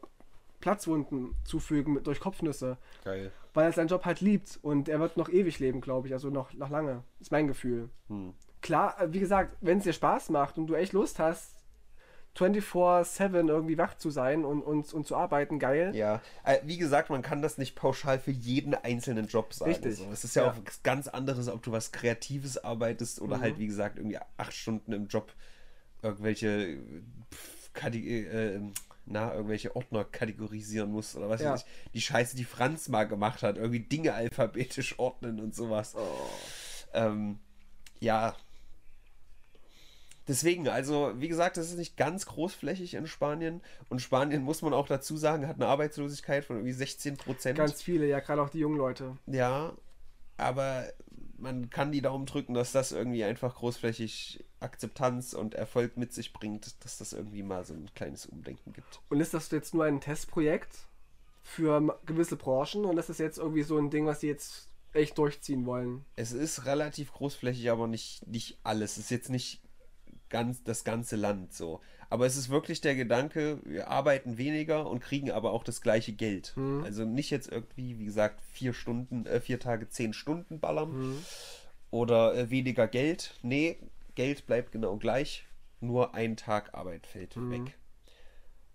Speaker 2: Platzwunden zufügen mit, durch Kopfnüsse
Speaker 1: Geil.
Speaker 2: weil er seinen Job halt liebt und er wird noch ewig leben, glaube ich, also noch, noch lange, ist mein Gefühl.
Speaker 1: Hm.
Speaker 2: Klar, äh, wie gesagt, wenn es dir Spaß macht und du echt Lust hast, 24-7 irgendwie wach zu sein und, und, und zu arbeiten, geil.
Speaker 1: Ja, äh, wie gesagt, man kann das nicht pauschal für jeden einzelnen Job sagen.
Speaker 2: Richtig.
Speaker 1: So. Es ist ja,
Speaker 2: Ja.
Speaker 1: auch was ganz anderes, ob du was Kreatives arbeitest oder
Speaker 2: Mhm.
Speaker 1: halt, wie gesagt, irgendwie acht Stunden im Job irgendwelche äh, na, irgendwelche Ordner kategorisieren musst oder was
Speaker 2: Ja.
Speaker 1: weiß ich. Die Scheiße, die Franz mal gemacht hat, irgendwie Dinge alphabetisch ordnen und sowas.
Speaker 2: Oh.
Speaker 1: Ähm, ja. Deswegen, also, wie gesagt, das ist nicht ganz großflächig in Spanien. Und Spanien, muss man auch dazu sagen, hat eine Arbeitslosigkeit von irgendwie 16 Prozent.
Speaker 2: Ganz viele, ja, gerade auch die jungen Leute.
Speaker 1: Ja, aber man kann die Daumen drücken, dass das irgendwie einfach großflächig Akzeptanz und Erfolg mit sich bringt, dass das irgendwie mal so ein kleines Umdenken gibt.
Speaker 2: Und ist das jetzt nur ein Testprojekt für gewisse Branchen und ist das jetzt irgendwie so ein Ding, was die jetzt echt durchziehen wollen?
Speaker 1: Es ist relativ großflächig, aber nicht, nicht alles. Es ist jetzt nicht ganz das ganze Land so. Aber es ist wirklich der Gedanke, wir arbeiten weniger und kriegen aber auch das gleiche Geld.
Speaker 2: Mhm.
Speaker 1: Also nicht jetzt irgendwie, wie gesagt, vier Stunden, äh, vier Tage, zehn Stunden ballern oder äh, weniger Geld. Nee, Geld bleibt genau gleich. Nur ein Tag Arbeit fällt
Speaker 2: Mhm.
Speaker 1: weg.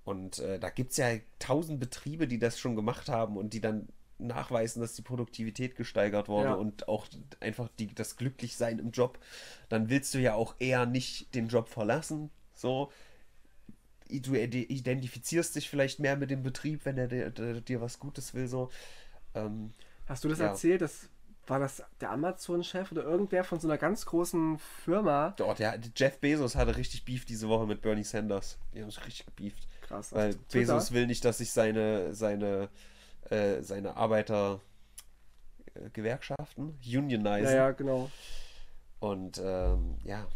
Speaker 1: Und äh, da gibt es ja tausend Betriebe, die das schon gemacht haben und die dann nachweisen, dass die Produktivität gesteigert wurde
Speaker 2: Ja.
Speaker 1: und auch einfach die, das Glücklichsein im Job. Dann willst du ja auch eher nicht den Job verlassen. So. Du ide- identifizierst dich vielleicht mehr mit dem Betrieb, wenn er dir, der, dir was Gutes will. So. Ähm,
Speaker 2: Hast du das
Speaker 1: Ja.
Speaker 2: erzählt? Das, war das der Amazon-Chef oder irgendwer von so einer ganz großen Firma?
Speaker 1: dort, ja, Jeff Bezos hatte richtig Beef diese Woche mit Bernie Sanders. Die haben sich richtig gebeeft.
Speaker 2: Krass.
Speaker 1: Weil? Bezos will nicht, dass sich seine, seine, äh, seine Arbeiter äh, unionisen.
Speaker 2: Ja, ja, genau.
Speaker 1: Und ähm, ja,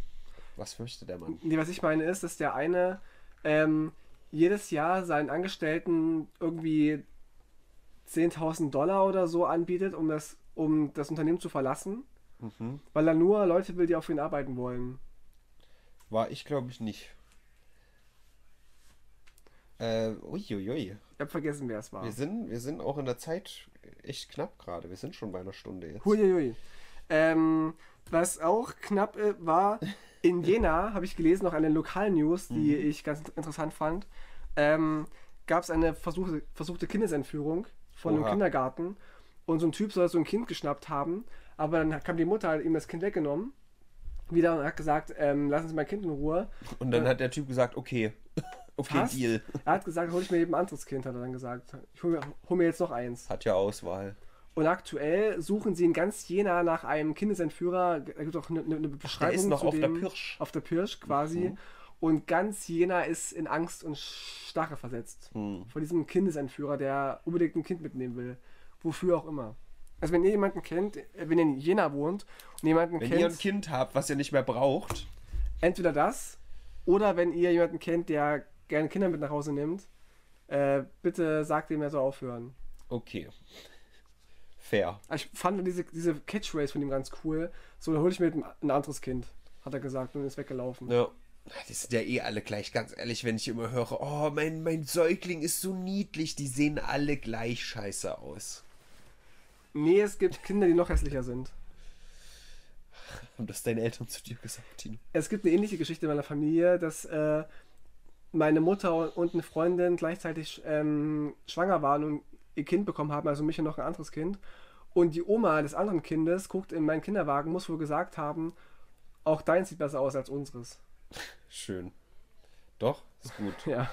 Speaker 1: was fürchtet der Mann?
Speaker 2: Nee, was ich meine ist, dass der eine ähm, jedes Jahr seinen Angestellten irgendwie 10.000 Dollar oder so anbietet, um das, um das Unternehmen zu verlassen,
Speaker 1: Mhm.
Speaker 2: weil er nur Leute will, die auf ihn arbeiten wollen.
Speaker 1: War ich, glaube ich, nicht. Äh, uiuiui.
Speaker 2: Ich hab vergessen, wer es war.
Speaker 1: Wir sind, wir sind auch in der Zeit echt knapp gerade. Wir sind schon bei einer Stunde jetzt.
Speaker 2: Huiuiui. Ähm, was auch knapp äh, war, in Jena habe ich gelesen, noch eine Lokalnews, die
Speaker 1: Mhm.
Speaker 2: ich ganz interessant fand. Ähm, Gab es eine versuchte, versuchte Kindesentführung von einem
Speaker 1: Oha.
Speaker 2: Kindergarten und so ein Typ soll so ein Kind geschnappt haben, aber dann kam die Mutter halt ihm das Kind weggenommen. Wieder und hat gesagt, ähm, lassen Sie mein Kind in Ruhe.
Speaker 1: Und dann hat der Typ gesagt, okay, okay,
Speaker 2: Fast.
Speaker 1: Deal.
Speaker 2: Er hat gesagt, hol ich mir eben ein anderes Kind, hat er dann gesagt. Ich hol mir, hol mir jetzt noch eins.
Speaker 1: Hat ja Auswahl.
Speaker 2: Und aktuell suchen sie in ganz Jena nach einem Kindesentführer. Da gibt es auch eine, eine Beschreibung.
Speaker 1: Der ist noch auf der
Speaker 2: dem-
Speaker 1: Pirsch.
Speaker 2: Auf der Pirsch quasi. Und ganz Jena ist in Angst und Starre versetzt.
Speaker 1: Hm.
Speaker 2: Von diesem Kindesentführer, der unbedingt ein Kind mitnehmen will. Wofür auch immer. Also wenn ihr jemanden kennt, äh, wenn ihr in Jena wohnt und jemanden
Speaker 1: Wenn
Speaker 2: kennt,
Speaker 1: ihr ein Kind habt, was ihr nicht mehr braucht,
Speaker 2: entweder das oder wenn ihr jemanden kennt, der gerne Kinder mit nach Hause nimmt, äh, bitte sagt ihm, er soll aufhören.
Speaker 1: okay. Fair.
Speaker 2: Ich fand diese, diese Catchphrase von ihm ganz cool. So, dann hole ich mir ein ein anderes Kind, hat er gesagt und ist weggelaufen.
Speaker 1: Ja. Die sind ja eh alle gleich, ganz ehrlich, wenn ich immer höre, oh, mein, mein Säugling ist so niedlich, die sehen alle gleich scheiße aus.
Speaker 2: Nee, es gibt Kinder, die noch hässlicher sind.
Speaker 1: Haben das deine Eltern zu dir gesagt, Tino?
Speaker 2: Es gibt eine ähnliche Geschichte in meiner Familie, dass äh, meine Mutter und eine Freundin gleichzeitig ähm, schwanger waren und ihr Kind bekommen haben, also mich und noch ein anderes Kind. Und die Oma des anderen Kindes guckt in meinen Kinderwagen, muss wohl gesagt haben, auch dein sieht besser aus als unseres.
Speaker 1: Schön. Doch, ist gut.
Speaker 2: Ja.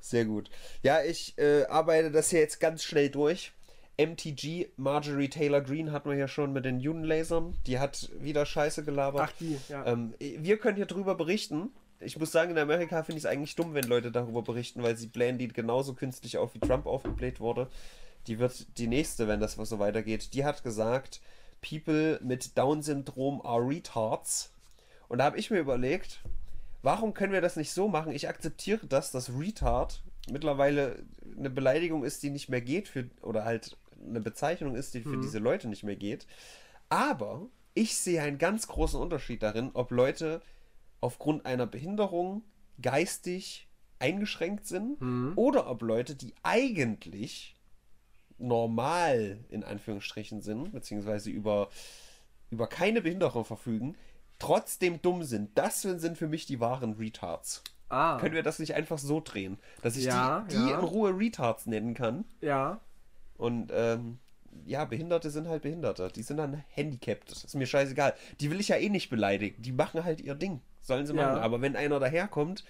Speaker 1: Sehr gut. Ja, ich äh, arbeite das hier jetzt ganz schnell durch. MTG, Marjorie Taylor Greene hatten wir ja schon mit den Juden-Lasern. Die hat wieder Scheiße gelabert.
Speaker 2: Ach, die, ja.
Speaker 1: Ähm, wir können hier drüber berichten. Ich muss sagen, in Amerika finde ich es eigentlich dumm, wenn Leute darüber berichten, weil sie blähen die genauso künstlich auf, wie Trump aufgebläht wurde. Die wird die nächste, wenn das was so weitergeht. Die hat gesagt, People mit Down-Syndrom are retards. Und da habe ich mir überlegt, warum können wir das nicht so machen? Ich akzeptiere das, dass Retard mittlerweile eine Beleidigung ist, die nicht mehr geht für, oder halt eine Bezeichnung ist, die für diese Leute nicht mehr geht. Aber ich sehe einen ganz großen Unterschied darin, ob Leute aufgrund einer Behinderung geistig eingeschränkt sind oder ob Leute, die eigentlich normal in Anführungsstrichen sind, beziehungsweise über, über keine Behinderung verfügen, trotzdem dumm sind. Das sind für mich die wahren Retards.
Speaker 2: Ah,
Speaker 1: Können wir das nicht einfach so drehen, dass ich
Speaker 2: Ja,
Speaker 1: die, die
Speaker 2: ja.
Speaker 1: in Ruhe Retards nennen kann?
Speaker 2: ja.
Speaker 1: Und ähm, ja, Behinderte sind halt Behinderte. Die sind dann handicapped. Das ist mir scheißegal. Die will ich ja eh nicht beleidigen. Die machen halt ihr Ding. Sollen sie
Speaker 2: Ja.
Speaker 1: machen. Aber wenn einer daherkommt,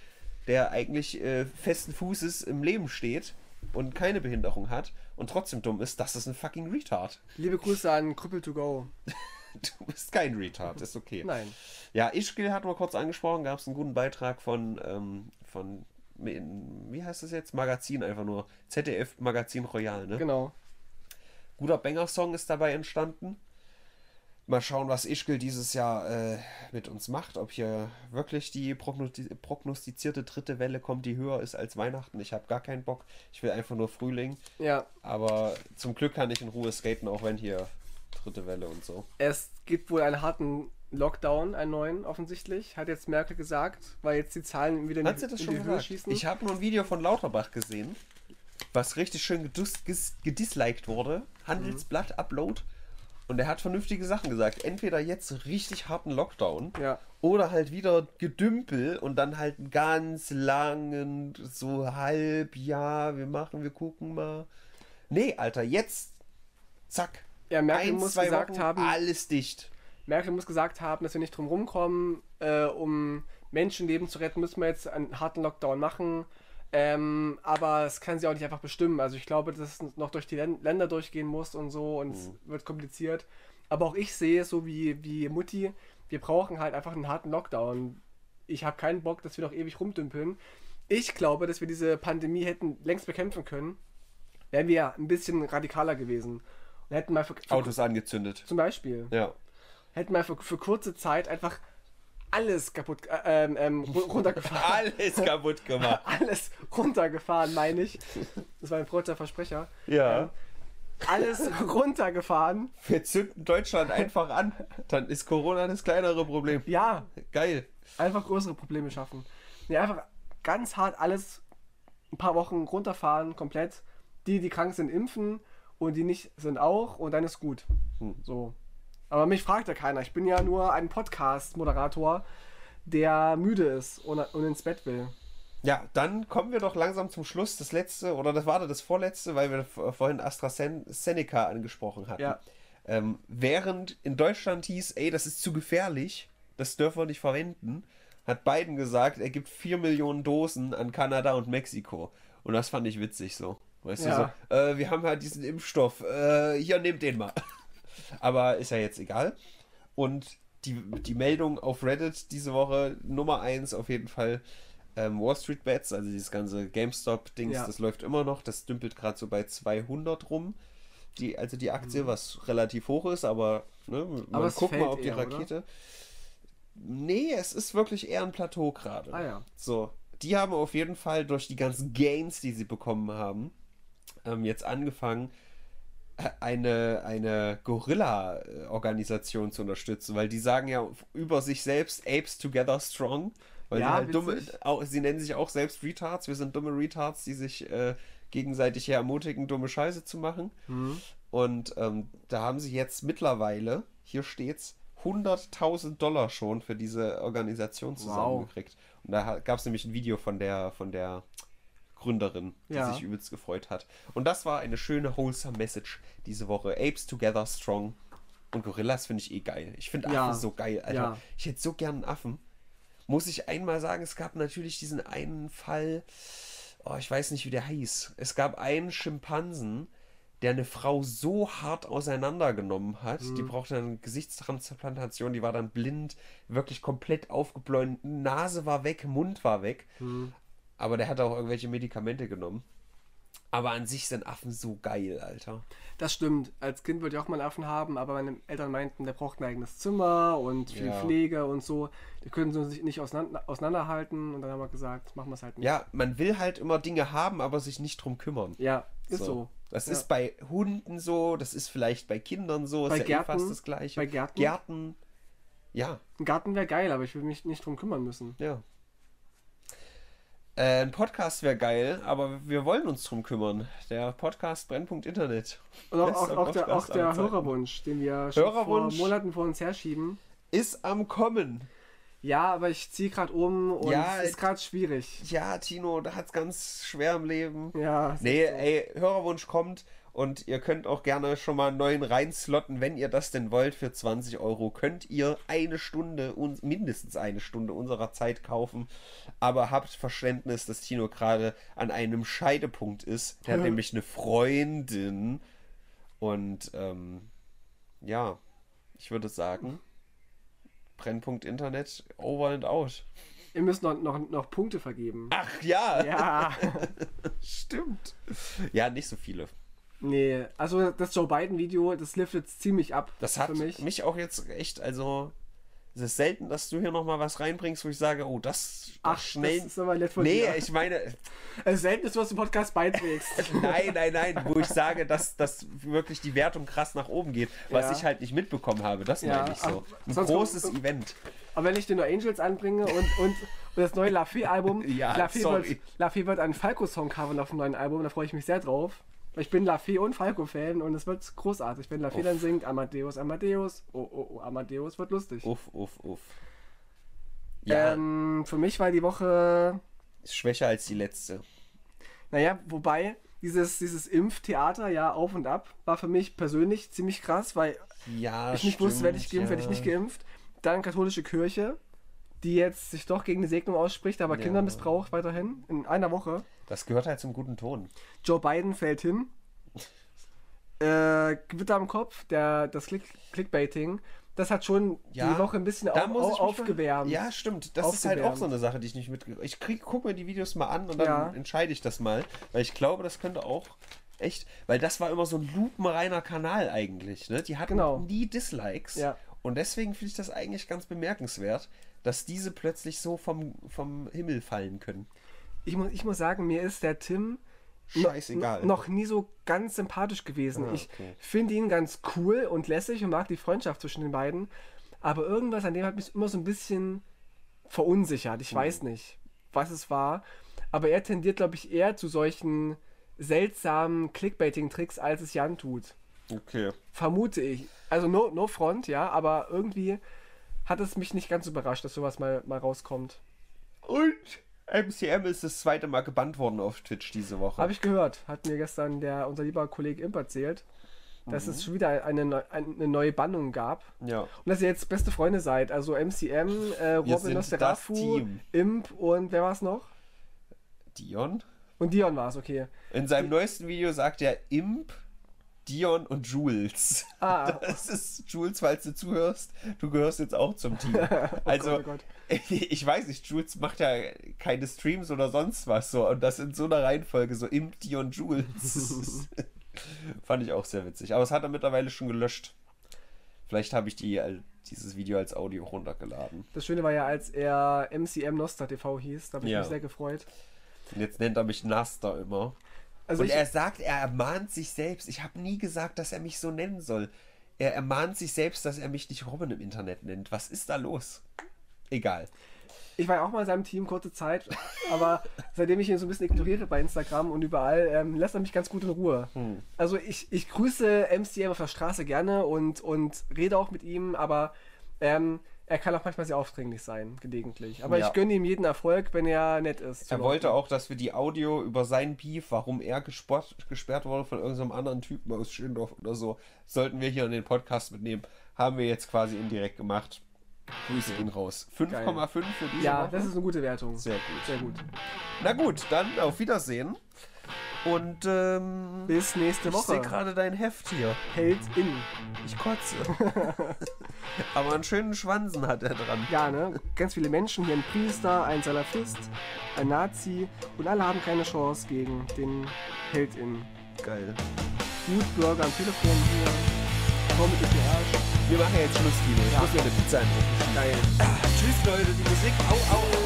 Speaker 1: der eigentlich äh, festen Fußes im Leben steht und keine Behinderung hat und trotzdem dumm ist, das ist ein fucking Retard.
Speaker 2: Liebe Grüße an Krüppel to go.
Speaker 1: Du bist kein Retard, ist okay.
Speaker 2: Nein.
Speaker 1: Ja, Ischgl hatten wir kurz angesprochen, gab es einen guten Beitrag von, ähm, von, wie heißt das jetzt? Magazin einfach nur. ZDF Magazin Royal, ne?
Speaker 2: Genau.
Speaker 1: Guter Banger-Song ist dabei entstanden. Mal schauen, was Ischgl dieses Jahr äh, mit uns macht. Ob hier wirklich die prognosti prognostizierte dritte Welle kommt, die höher ist als Weihnachten. Ich habe gar keinen Bock. Ich will einfach nur Frühling.
Speaker 2: Ja.
Speaker 1: Aber zum Glück kann ich in Ruhe skaten, auch wenn hier dritte Welle und so.
Speaker 2: Es gibt wohl einen harten Lockdown, einen neuen offensichtlich, hat jetzt Merkel gesagt, weil jetzt die Zahlen wieder in
Speaker 1: Hat
Speaker 2: die,
Speaker 1: sie das schon gesagt?
Speaker 2: schießen.
Speaker 1: Ich habe nur ein Video von Lauterbach gesehen, was richtig schön gedisliked wurde. Handelsblatt, Upload. Und er hat vernünftige Sachen gesagt. Entweder jetzt richtig harten Lockdown
Speaker 2: Ja.
Speaker 1: oder halt wieder Gedümpel und dann halt einen ganz langen, so halb, ja, wir machen, wir gucken mal. Nee, Alter, jetzt, zack.
Speaker 2: Ja, Merkel
Speaker 1: Eins,
Speaker 2: muss gesagt
Speaker 1: Wochen,
Speaker 2: haben-
Speaker 1: alles dicht.
Speaker 2: Merkel muss gesagt haben, dass wir nicht drum rumkommen, äh, um Menschenleben zu retten, müssen wir jetzt einen harten Lockdown machen. Ähm, aber das kann sie auch nicht einfach bestimmen. Also ich glaube, dass es noch durch die Län- Länder durchgehen muss und so und es wird kompliziert. Aber auch ich sehe es so wie, wie Mutti, wir brauchen halt einfach einen harten Lockdown. Ich habe keinen Bock, dass wir noch ewig rumdümpeln. Ich glaube, dass wir diese Pandemie hätten längst bekämpfen können, wären wir ein bisschen radikaler gewesen. Und hätten mal für, für
Speaker 1: Autos angezündet.
Speaker 2: zum Beispiel
Speaker 1: Ja.
Speaker 2: hätten wir für, für kurze Zeit einfach alles kaputt, äh, ähm, ähm, ru- runtergefahren.
Speaker 1: Alles kaputt gemacht.
Speaker 2: alles runtergefahren, meine ich. Das war ein freudscher Versprecher.
Speaker 1: Ja.
Speaker 2: Ähm, alles runtergefahren.
Speaker 1: Wir zünden Deutschland einfach an. Dann ist Corona das kleinere Problem.
Speaker 2: Ja,
Speaker 1: Geil.
Speaker 2: einfach größere Probleme schaffen. Ja, einfach ganz hart alles ein paar Wochen runterfahren, komplett. Die, die krank sind, impfen und die nicht sind auch und dann ist gut.
Speaker 1: Hm.
Speaker 2: So. Aber mich fragt ja keiner. Ich bin ja nur ein Podcast-Moderator, der müde ist und, und ins Bett will.
Speaker 1: Ja, dann kommen wir doch langsam zum Schluss. Das letzte, oder das war das vorletzte, weil wir vorhin AstraZeneca angesprochen hatten.
Speaker 2: Ja.
Speaker 1: Ähm, während in Deutschland hieß, ey, das ist zu gefährlich, das dürfen wir nicht verwenden, hat Biden gesagt, er gibt 4 Millionen Dosen an Kanada und Mexiko. Und das fand ich witzig so. Weißt
Speaker 2: Ja.
Speaker 1: du, so, äh, wir haben halt diesen Impfstoff, äh, hier nehmt den mal. Aber ist ja jetzt egal. Und die, die Meldung auf Reddit diese Woche, Nummer 1 auf jeden Fall, ähm, Wall Street Bets, also dieses ganze GameStop-Dings,
Speaker 2: Ja.
Speaker 1: das läuft immer noch. Das dümpelt gerade so bei 200 rum. Die, also die Aktie,
Speaker 2: Mhm.
Speaker 1: was relativ hoch ist, aber ne, man
Speaker 2: Aber
Speaker 1: guckt mal auf die
Speaker 2: eher, oder?
Speaker 1: Rakete. Nee, es ist wirklich eher ein Plateau gerade.
Speaker 2: Ah ja.
Speaker 1: So, die haben auf jeden Fall durch die ganzen Gains, die sie bekommen haben, ähm, jetzt angefangen, eine, eine Gorilla-Organisation zu unterstützen, weil die sagen ja über sich selbst Apes Together Strong. Weil
Speaker 2: Ja,
Speaker 1: die halt dumme, auch, sie nennen sich auch selbst Retards. Wir sind dumme Retards, die sich äh, gegenseitig hier ermutigen, dumme Scheiße zu machen.
Speaker 2: Mhm.
Speaker 1: Und ähm, da haben sie jetzt mittlerweile, hier steht's, 100.000 Dollar schon für diese Organisation zusammengekriegt. Und da gab es nämlich ein Video von der, von der Gründerin, die
Speaker 2: Ja.
Speaker 1: sich übelst gefreut hat. Und das war eine schöne, wholesome Message diese Woche. Apes together strong. Und Gorillas finde ich eh geil. Ich finde Affen
Speaker 2: Ja.
Speaker 1: so geil, Alter.
Speaker 2: Ja.
Speaker 1: Ich hätte so gern einen Affen. Muss ich einmal sagen, es gab natürlich diesen einen Fall, oh, ich weiß nicht, wie der hieß. Es gab einen Schimpansen, der eine Frau so hart auseinandergenommen hat. Die
Speaker 2: Mhm.
Speaker 1: brauchte eine Gesichtstransplantation, die war dann blind, wirklich komplett aufgebläut. Nase war weg, Mund war weg.
Speaker 2: Mhm.
Speaker 1: Aber der hat auch irgendwelche Medikamente genommen. Aber an sich sind Affen so geil, Alter.
Speaker 2: Das stimmt. Als Kind wollte ich auch mal einen Affen haben, aber meine Eltern meinten, der braucht ein eigenes Zimmer und viel
Speaker 1: Ja.
Speaker 2: Pflege und so. Die können sie sich nicht auseinander, auseinanderhalten und dann haben wir gesagt, machen wir es halt nicht.
Speaker 1: Ja, man will halt immer Dinge haben, aber sich nicht drum kümmern.
Speaker 2: Ja, ist so.
Speaker 1: Das
Speaker 2: Ja.
Speaker 1: ist bei Hunden so, das ist vielleicht bei Kindern so,
Speaker 2: Bei
Speaker 1: ist ja eh
Speaker 2: Gärten-
Speaker 1: fast das gleiche.
Speaker 2: bei Gärten?
Speaker 1: Gärten. Ja,
Speaker 2: Ein Garten wäre geil, aber ich will mich nicht drum kümmern müssen.
Speaker 1: ja. Äh, ein Podcast wäre geil, aber wir wollen uns drum kümmern. Der Podcast Brennpunkt Internet.
Speaker 2: Und auch, auch, auch der, auch der. Hörerwunsch, den wir schon vor Monaten vor uns herschieben.
Speaker 1: Ist am Kommen.
Speaker 2: Ja, aber ich ziehe gerade um und
Speaker 1: Ja,
Speaker 2: es ist gerade schwierig.
Speaker 1: Ja, Tino, da hat's ganz schwer im Leben.
Speaker 2: Ja, es
Speaker 1: Nee, ey, Hörerwunsch kommt und ihr könnt auch gerne schon mal einen neuen reinslotten, wenn ihr das denn wollt. Für 20 Euro könnt ihr eine Stunde, mindestens eine Stunde unserer Zeit kaufen. Aber habt Verständnis, dass Tino gerade an einem Scheidepunkt ist. Der hat nämlich eine Freundin. Und ähm, ja, ich würde sagen, Brennpunkt Internet, over and out.
Speaker 2: Ihr müsst noch, noch, noch Punkte vergeben.
Speaker 1: Ach ja,
Speaker 2: Ja,
Speaker 1: stimmt. Ja, nicht so viele.
Speaker 2: Nee, also das Joe Biden-Video, das liftet ziemlich ab
Speaker 1: Das hat
Speaker 2: für mich.
Speaker 1: mich. auch jetzt echt, also es ist selten, dass du hier nochmal was reinbringst, wo ich sage, oh, das, das
Speaker 2: Ach,
Speaker 1: schnell.
Speaker 2: das ist aber nett von
Speaker 1: nee,
Speaker 2: dir.
Speaker 1: ich meine,
Speaker 2: Es ist selten, dass du was im Podcast beiträgst.
Speaker 1: nein, nein, nein, wo ich sage, dass, dass wirklich die Wertung krass nach oben geht, was
Speaker 2: Ja.
Speaker 1: ich halt nicht mitbekommen habe. Das
Speaker 2: Ja,
Speaker 1: meine ich so.
Speaker 2: ach,
Speaker 1: Ein großes
Speaker 2: kommt-
Speaker 1: Event.
Speaker 2: Aber wenn ich dir nur Angels anbringe und, und, und das neue Lafayette-Album,
Speaker 1: Ja,
Speaker 2: Lafayette wird, Lafayette wird einen Falco-Song covern auf dem neuen Album, da freue ich mich sehr drauf. Ich bin Lafayette und Falco-Fan und es wird großartig. Wenn
Speaker 1: Uff.
Speaker 2: dann singt, Amadeus, Amadeus, oh, oh, oh, Amadeus, wird lustig.
Speaker 1: Uff, uff, uff. Ja,
Speaker 2: Ähm, für mich war die Woche,
Speaker 1: ist schwächer als die letzte.
Speaker 2: naja, wobei dieses, dieses Impftheater, ja, auf und ab, war für mich persönlich ziemlich krass, weil
Speaker 1: Ja,
Speaker 2: ich nicht wusste, werde ich
Speaker 1: stimmt,
Speaker 2: geimpft, werde ich
Speaker 1: ja.
Speaker 2: nicht geimpft. Dann katholische Kirche, die jetzt sich doch gegen eine Segnung ausspricht, aber
Speaker 1: Ja.
Speaker 2: Kinder missbraucht weiterhin in einer Woche.
Speaker 1: Das gehört halt zum guten Ton.
Speaker 2: Joe Biden fällt hin. Äh, Gewitter am Kopf, der, das Click, Clickbaiting, das hat schon
Speaker 1: Ja,
Speaker 2: die Woche ein bisschen
Speaker 1: Da
Speaker 2: au,
Speaker 1: muss
Speaker 2: au,
Speaker 1: ich mich mal-
Speaker 2: aufgewärmt.
Speaker 1: Ja, stimmt. Das ist halt auch so eine Sache, die ich nicht mitgekriegt Ich krieg, guck mir die Videos mal an und dann
Speaker 2: Ja.
Speaker 1: entscheide ich das mal. Weil ich glaube, das könnte auch echt. Weil das war immer so ein lupenreiner Kanal eigentlich. Ne? Die hatten
Speaker 2: Genau.
Speaker 1: nie Dislikes.
Speaker 2: Ja.
Speaker 1: Und deswegen finde ich das eigentlich ganz bemerkenswert, dass diese plötzlich so vom, vom Himmel fallen können.
Speaker 2: Ich, muss, ich muss sagen, mir ist der Tim
Speaker 1: Scheißegal.
Speaker 2: noch nie so ganz sympathisch gewesen.
Speaker 1: Ah,
Speaker 2: Ich
Speaker 1: okay.
Speaker 2: finde ihn ganz cool und lässig und mag die Freundschaft zwischen den beiden. Aber irgendwas an dem hat mich immer so ein bisschen verunsichert. Ich weiß
Speaker 1: Hm.
Speaker 2: nicht, was es war. Aber er tendiert, glaube ich, eher zu solchen seltsamen Clickbaiting-Tricks, als es Jan tut.
Speaker 1: Okay.
Speaker 2: Vermute ich. Also no, no front, ja, aber irgendwie hat es mich nicht ganz überrascht, dass sowas mal, mal rauskommt.
Speaker 1: Und MCM ist das zweite Mal gebannt worden auf Twitch diese Woche.
Speaker 2: Habe ich gehört, hat mir gestern der, unser lieber Kollege Imp erzählt, dass es schon wieder eine, eine neue Bannung gab.
Speaker 1: ja.
Speaker 2: Und dass ihr jetzt beste Freunde seid. Also MCM, äh, Robin Nosferatu. Imp und wer war es noch?
Speaker 1: Dion?
Speaker 2: Und Dion war es, okay.
Speaker 1: In seinem neuesten Video sagt er Imp, Dion und Jules.
Speaker 2: Ah.
Speaker 1: Das ist Jules, falls du zuhörst. Du gehörst jetzt auch zum Team. Also,
Speaker 2: Gott, oh Gott.
Speaker 1: ich weiß nicht, Jules macht ja keine Streams oder sonst was so. Und das in so einer Reihenfolge, so Imp, Dion, Jules. Fand ich auch sehr witzig. Aber es hat er mittlerweile schon gelöscht. Vielleicht habe ich die, äh, dieses Video als Audio runtergeladen.
Speaker 2: Das Schöne war ja, als er MCM Nostra TV hieß, da habe ich
Speaker 1: Ja.
Speaker 2: mich sehr gefreut.
Speaker 1: Und jetzt nennt er mich Naster immer.
Speaker 2: Also
Speaker 1: und er sagt, er ermahnt sich selbst. Ich habe nie gesagt, dass er mich so nennen soll. Er ermahnt sich selbst, dass er mich nicht Robin im Internet nennt. Was ist da los? Egal.
Speaker 2: Ich war ja auch mal in seinem Team kurze Zeit, aber seitdem ich ihn so ein bisschen ignoriere bei Instagram und überall, ähm, lässt er mich ganz gut in Ruhe.
Speaker 1: Hm.
Speaker 2: Also ich, ich grüße MCM auf der Straße gerne und, und rede auch mit ihm, aber ähm, er kann auch manchmal sehr aufdringlich sein, gelegentlich. Aber
Speaker 1: Ja.
Speaker 2: ich gönne ihm jeden Erfolg, wenn er nett ist.
Speaker 1: Er wollte auch, dass wir die Audio über sein Beef, warum er gesport, gesperrt wurde von irgendeinem anderen Typen aus Schindorf oder so, sollten wir hier in den Podcast mitnehmen. Haben wir jetzt quasi indirekt gemacht. Grüße ihn raus. 5,5 für diese
Speaker 2: Ja,
Speaker 1: Woche.
Speaker 2: das ist eine gute Wertung.
Speaker 1: Sehr gut.
Speaker 2: Sehr gut.
Speaker 1: Na gut, dann auf Wiedersehen. Und ähm,
Speaker 2: Bis nächste
Speaker 1: ich
Speaker 2: Woche.
Speaker 1: sehe gerade dein Heft hier.
Speaker 2: Hält in.
Speaker 1: Ich kotze. Aber einen schönen Schwanzen hat er dran.
Speaker 2: Ja, ne? Ganz viele Menschen, hier ein Priester, ein Salafist, ein Nazi und alle haben keine Chance gegen den Held in.
Speaker 1: Geil.
Speaker 2: Gut Burger am Telefon hier. Komm mit dem.
Speaker 1: Wir machen jetzt Schluss, Tino. Ich
Speaker 2: Ja.
Speaker 1: muss mir eine Pizza einrufen.
Speaker 2: Geil.
Speaker 1: Tschüss, Leute. Die Musik. Au, au.